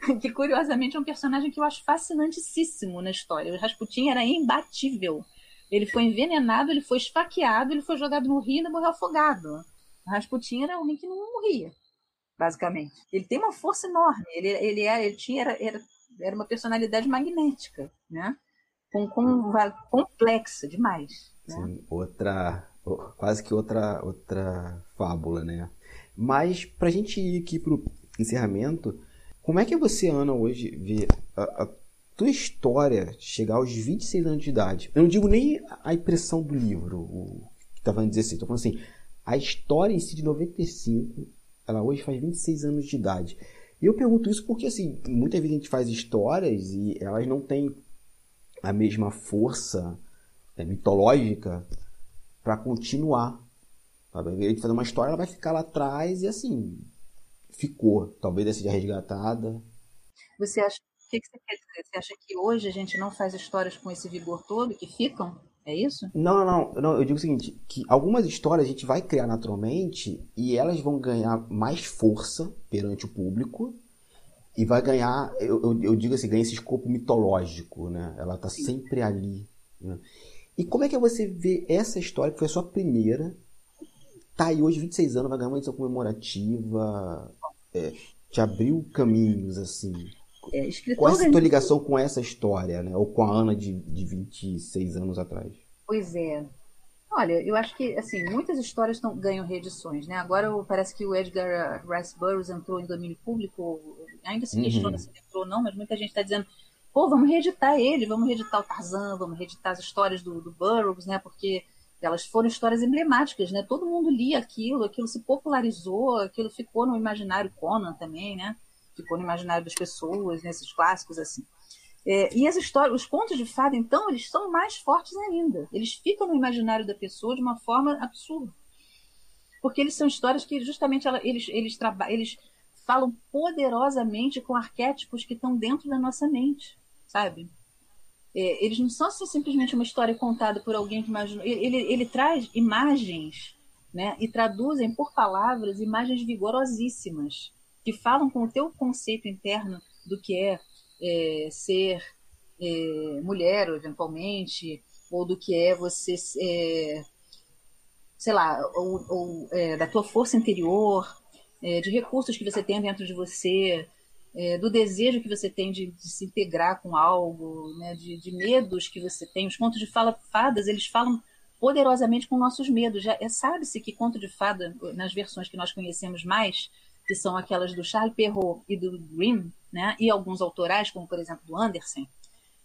que curiosamente é um personagem que eu acho fascinantíssimo na história. O Rasputin era imbatível ele foi envenenado, ele foi esfaqueado, ele foi jogado no rio e morreu afogado. O Rasputin era um que não morria, basicamente. Ele tem uma força enorme. Ele, ele, era, ele tinha, era, era, era uma personalidade magnética, né? Com, com, complexa demais. Né? Sim, outra, quase que outra, outra fábula, né? Mas para a gente ir aqui para o encerramento, como é que você, Ana, hoje vê a, a tua história chegar aos 26 anos de idade, eu não digo nem a impressão do livro, o que estava dizer assim, estou falando assim, a história em si de 95, ela hoje faz 26 anos de idade. E eu pergunto isso porque, assim, muitas vezes a gente faz histórias e elas não têm a mesma força né, mitológica para continuar. Sabe? Invés de fazer uma história, ela vai ficar lá atrás e, assim, ficou. Talvez seja resgatada. Você acha que, que você quer dizer? Você acha que hoje a gente não faz histórias com esse vigor todo, que ficam? É isso? Não, não, não. Eu digo o seguinte, que algumas histórias a gente vai criar naturalmente e elas vão ganhar mais força perante o público e vai ganhar, eu, eu, eu digo assim, ganha esse escopo mitológico, né? Ela tá Sim. sempre ali. Né? E como é que você vê essa história, que foi a sua primeira, tá aí hoje, 26 anos, vai ganhar uma edição comemorativa, é, te abriu caminhos, assim. É, Qual é a tua ligação com essa história, né? Ou com a Ana de, de 26 anos atrás? Pois é. Olha, eu acho que assim muitas histórias tão, ganham reedições, né? Agora parece que o Edgar Rice Burroughs entrou em domínio público, ainda se questiona uhum. se entrou ou não, mas muita gente está dizendo, pô, vamos reeditar ele, vamos reeditar o Tarzan, vamos reeditar as histórias do, do Burroughs, né? Porque elas foram histórias emblemáticas, né? Todo mundo lia aquilo, aquilo se popularizou, aquilo ficou no imaginário Conan também, né? ficou no imaginário das pessoas, nesses clássicos assim. É, e as histórias, os contos de fada, então, eles são mais fortes ainda. Eles ficam no imaginário da pessoa de uma forma absurda. Porque eles são histórias que justamente ela, eles, eles, eles falam poderosamente com arquétipos que estão dentro da nossa mente, sabe? É, eles não são assim, simplesmente uma história contada por alguém que imaginou. Ele, ele, ele traz imagens né, e traduzem por palavras imagens vigorosíssimas que falam com o teu conceito interno do que é, é ser é, mulher, eventualmente, ou do que é você, é, sei lá, ou, ou é, da tua força interior, é, de recursos que você tem dentro de você, é, do desejo que você tem de, de se integrar com algo, né, de, de, medos que você tem. Os contos de fala, fadas, eles falam poderosamente com nossos medos. Já sabe-se que conto de fada, nas versões que nós conhecemos mais, que são aquelas do Charles Perrault e do Grimm, né, e alguns autorais, como por exemplo do Anderson,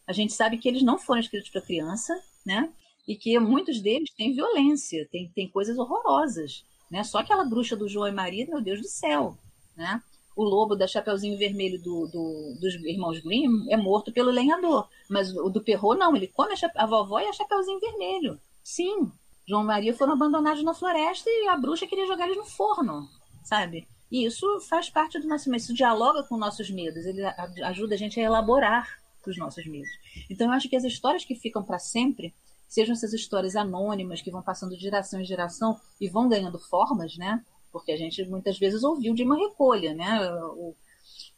a gente sabe que eles não foram escritos para criança, né, e que muitos deles têm violência, tem, tem coisas horrorosas, né, só aquela bruxa do João e Maria, meu Deus do céu, né, o lobo da Chapeuzinho Vermelho do, do, dos irmãos Grimm é morto pelo lenhador, mas o do Perrault não, ele come a, a vovó e a Chapeuzinho Vermelho, sim, João e Maria foram abandonados na floresta e a bruxa queria jogar eles no forno, sabe? E isso faz parte do nosso, isso dialoga com nossos medos, ele ajuda a gente a elaborar os nossos medos. Então eu acho que as histórias que ficam para sempre, sejam essas histórias anônimas que vão passando de geração em geração e vão ganhando formas, né? Porque a gente muitas vezes ouviu de uma recolha, né? O,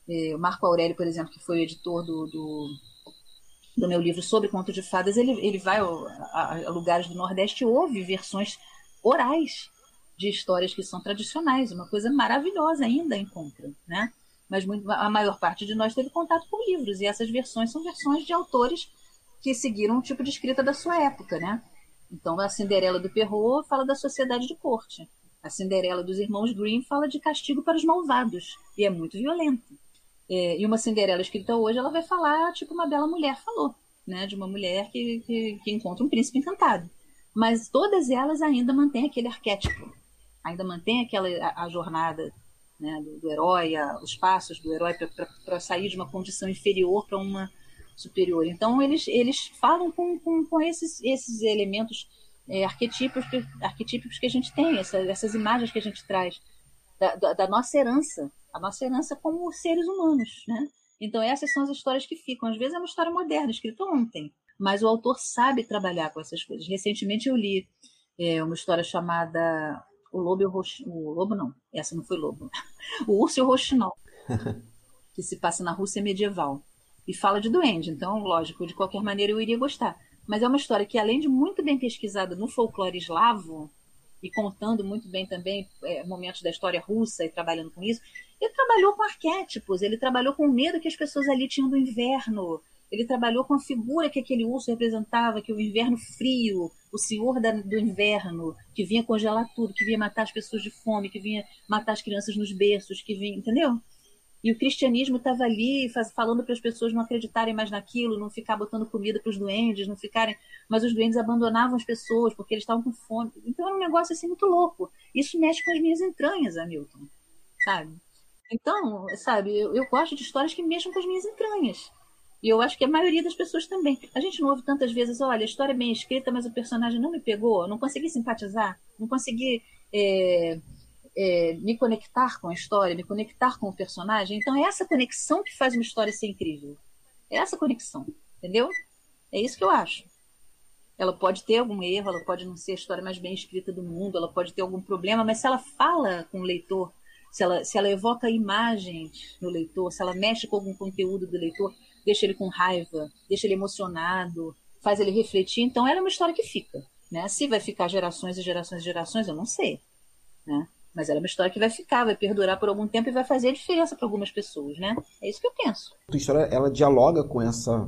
é, o Marco Aurélio, por exemplo, que foi o editor do, do, do meu livro sobre conto de fadas, ele, ele vai a, a lugares do Nordeste e ouve versões orais de histórias que são tradicionais, uma coisa maravilhosa ainda encontra, né? Mas muito, a maior parte de nós teve contato com livros, e essas versões são versões de autores que seguiram um tipo de escrita da sua época, né? Então, a Cinderela do Perrault fala da sociedade de corte. A Cinderela dos Irmãos Grimm fala de castigo para os malvados, e é muito violenta. É, e uma Cinderela escrita hoje, ela vai falar tipo uma bela mulher falou, né? De uma mulher que, que, que encontra um príncipe encantado. Mas todas elas ainda mantêm aquele arquétipo, ainda mantém aquela a, a jornada né, do, do, herói, a, os passos do herói para sair de uma condição inferior para uma superior. Então, eles, eles falam com, com, com esses, esses elementos é, arquetípicos, que, arquetípicos que a gente tem, essa, essas imagens que a gente traz da, da, da, nossa herança, a nossa herança como seres humanos. Né? Então, essas são as histórias que ficam. Às vezes é uma história moderna, escrita ontem, mas o autor sabe trabalhar com essas coisas. Recentemente eu li é, uma história chamada O Lobo e o Roxo... O Lobo não, essa não foi Lobo. o Urso e o Roxinol, que se passa na Rússia medieval e fala de duende. Então, lógico, de qualquer maneira eu iria gostar. Mas é uma história que, além de muito bem pesquisada no folclore eslavo, e contando muito bem também é, momentos da história russa e trabalhando com isso, ele trabalhou com arquétipos, ele trabalhou com o medo que as pessoas ali tinham do inverno, ele trabalhou com a figura que aquele urso representava, que o inverno frio, o senhor da, do inverno, que vinha congelar tudo, que vinha matar as pessoas de fome, que vinha matar as crianças nos berços, que vinha, entendeu? E o cristianismo estava ali falando para as pessoas não acreditarem mais naquilo, não ficar botando comida para os duendes, não ficarem. Mas os duendes abandonavam as pessoas porque eles estavam com fome. Então era um negócio assim muito louco. Isso mexe com as minhas entranhas, Hamilton. Sabe? Então, sabe, eu, eu gosto de histórias que mexam com as minhas entranhas. E eu acho que a maioria das pessoas também. A gente não ouve tantas vezes, olha, a história é bem escrita, mas o personagem não me pegou, não consegui simpatizar, não consegui. É é, me conectar com a história, me conectar com o personagem. Então é essa conexão que faz uma história ser incrível. É essa conexão, entendeu? É isso que eu acho. Ela pode ter algum erro, ela pode não ser a história mais bem escrita do mundo, ela pode ter algum problema, mas se ela fala com o leitor, se ela, se ela evoca imagens no leitor, se ela mexe com algum conteúdo do leitor, deixa ele com raiva, deixa ele emocionado, faz ele refletir, então ela é uma história que fica. Né? Se vai ficar gerações e gerações e gerações, eu não sei. Né? Mas ela é uma história que vai ficar, vai perdurar por algum tempo e vai fazer a diferença para algumas pessoas, né? É isso que eu penso. A história, ela dialoga com essa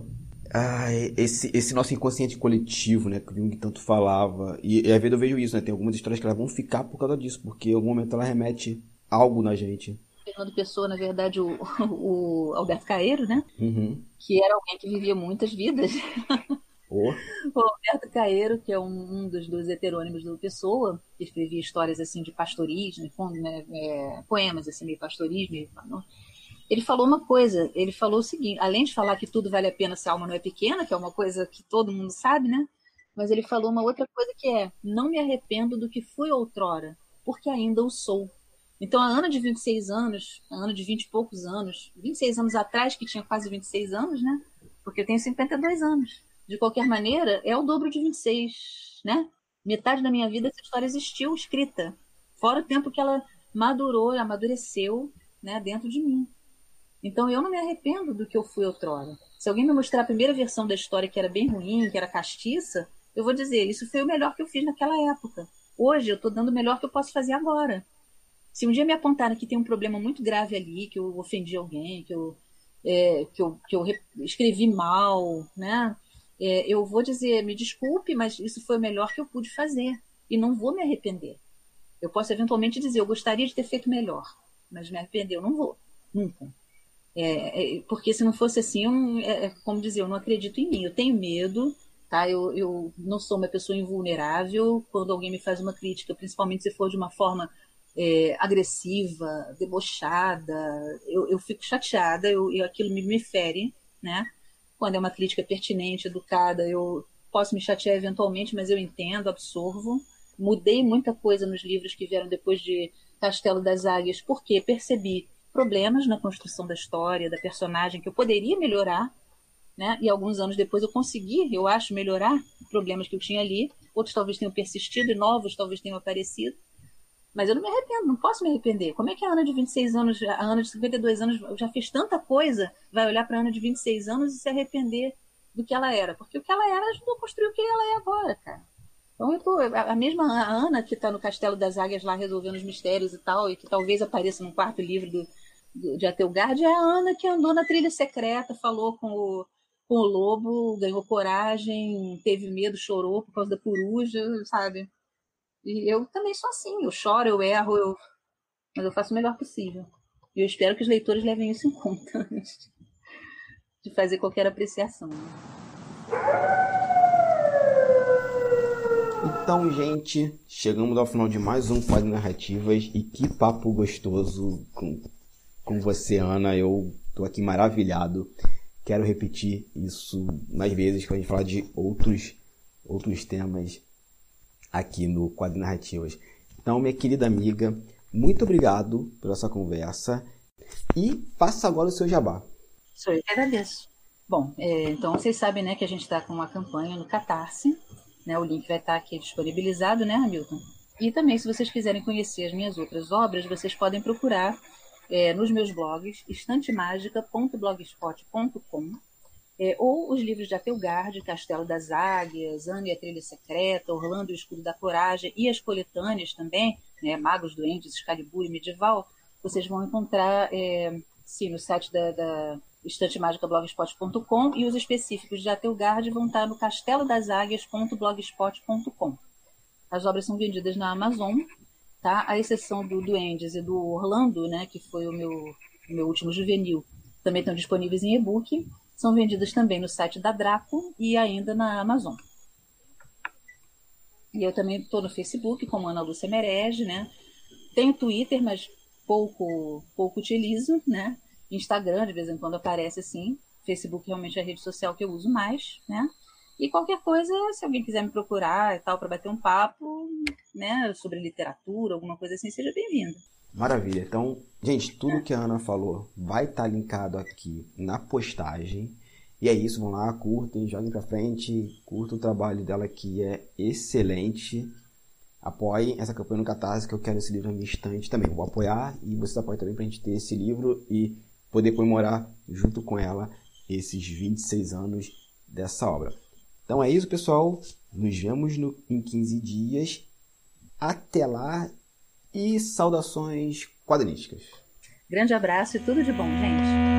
ah, esse, esse nosso inconsciente coletivo, né, que o Jung tanto falava. E, e às vezes eu vejo isso, né? Tem algumas histórias que elas vão ficar por causa disso, porque em algum momento ela remete algo na gente. Fernando Pessoa, na verdade, o, o Alberto Caeiro, né? Uhum. Que era alguém que vivia muitas vidas. Oh. O Alberto Caeiro, que é um, um, dos, dos heterônimos do Pessoa, que escrevia histórias assim de pastorismo, né, é, poemas assim, meio pastorismo. Ele falou uma coisa, ele falou o seguinte, além de falar que tudo vale a pena se a alma não é pequena, que é uma coisa que todo mundo sabe, né? Mas ele falou uma outra coisa que é: não me arrependo do que fui outrora, porque ainda o sou. Então, a Ana de 26 anos, a Ana de 20 e poucos anos, 26 anos atrás, que tinha quase 26 anos, né? Porque eu tenho 52 anos de qualquer maneira, é o dobro de 26, né? Metade da minha vida essa história existiu escrita, fora o tempo que ela madurou, amadureceu, né, dentro de mim. Então eu não me arrependo do que eu fui outrora. Se alguém me mostrar a primeira versão da história que era bem ruim, que era castiça, eu vou dizer, isso foi o melhor que eu fiz naquela época. Hoje eu estou dando o melhor que eu posso fazer agora. Se um dia me apontarem que tem um problema muito grave ali, que eu ofendi alguém, que eu, é, que eu, que eu escrevi mal, né? É, eu vou dizer, me desculpe, mas isso foi o melhor que eu pude fazer. E não vou me arrepender. Eu posso eventualmente dizer, eu gostaria de ter feito melhor, mas me arrepender eu não vou, nunca. É, é, porque se não fosse assim, eu, é, é, como dizer, eu não acredito em mim. Eu tenho medo, tá? Eu, eu não sou uma pessoa invulnerável. Quando alguém me faz uma crítica, principalmente se for de uma forma é, agressiva, debochada, eu, eu fico chateada, eu, eu, aquilo me, me fere, né? Quando é uma crítica pertinente, educada, eu posso me chatear eventualmente, mas eu entendo, absorvo. Mudei muita coisa nos livros que vieram depois de Castelo das Águias, porque percebi problemas na construção da história, da personagem, que eu poderia melhorar, né? E alguns anos depois eu consegui, eu acho, melhorar problemas que eu tinha ali. Outros talvez tenham persistido e novos talvez tenham aparecido. Mas eu não me arrependo, não posso me arrepender. Como é que a Ana de 26 anos, a Ana de 52 anos já fez tanta coisa, vai olhar para a Ana de 26 anos e se arrepender do que ela era? Porque o que ela era ajudou a construir o que ela é agora, cara. Então eu tô. A mesma Ana que está no Castelo das Águias lá resolvendo os mistérios e tal, e que talvez apareça no quarto livro do, do, de Atelgard, é a Ana que andou na trilha secreta, falou com o, com o lobo, ganhou coragem, teve medo, chorou por causa da coruja, sabe? E eu também sou assim, eu choro, eu erro, eu... mas eu faço o melhor possível. E eu espero que os leitores levem isso em conta antes de fazer qualquer apreciação. Então, gente, chegamos ao final de mais um Quadro Narrativas e que papo gostoso com, com você, Ana. Eu tô aqui maravilhado. Quero repetir isso mais vezes quando a gente falar de outros, outros temas aqui no Quadro Narrativas. Então, minha querida amiga, muito obrigado pela sua conversa e faça agora o seu jabá. Sou eu que agradeço. Bom, é, então vocês sabem né, que a gente está com uma campanha no Catarse né? O link vai estar aqui disponibilizado, né, Hamilton? E também, se vocês quiserem conhecer as minhas outras obras, vocês podem procurar é, nos meus blogs estantemagica.blogspot.com é, ou os livros de Atelgard, Castelo das Águias, Anne e a Trilha Secreta, Orlando e o Escudo da Coragem e as coletâneas também, né, Magos, Duendes, Excalibur e Medieval, vocês vão encontrar é, sim, no site da, da estantemágicablogspot.com e os específicos de Atelgard vão estar no castelodaságuias.blogspot.com. As obras são vendidas na Amazon, tá? A exceção do Duendes e do Orlando, né, que foi o meu, o meu último juvenil, também estão disponíveis em e-book. São vendidas também no site da Draco e ainda na Amazon. E eu também estou no Facebook, como Ana Lúcia Merege, né? Tenho Twitter, mas pouco, pouco utilizo, né? Instagram, de vez em quando aparece assim. Facebook realmente é a rede social que eu uso mais, né? E qualquer coisa, se alguém quiser me procurar e tal, para bater um papo, né, sobre literatura, alguma coisa assim, seja bem-vindo. Maravilha. Então, gente, tudo que a Ana falou vai estar tá linkado aqui na postagem. E é isso, vão lá, curtem, joguem pra frente, curtam o trabalho dela que é excelente. Apoiem essa campanha no Catarse, que eu quero esse livro na minha estante também. vou apoiar e vocês apoiam também pra gente ter esse livro e poder comemorar junto com ela esses 26 anos dessa obra. Então é isso, pessoal. Nos vemos no, em 15 dias. Até lá e saudações quadrinísticas. Grande abraço e tudo de bom, gente.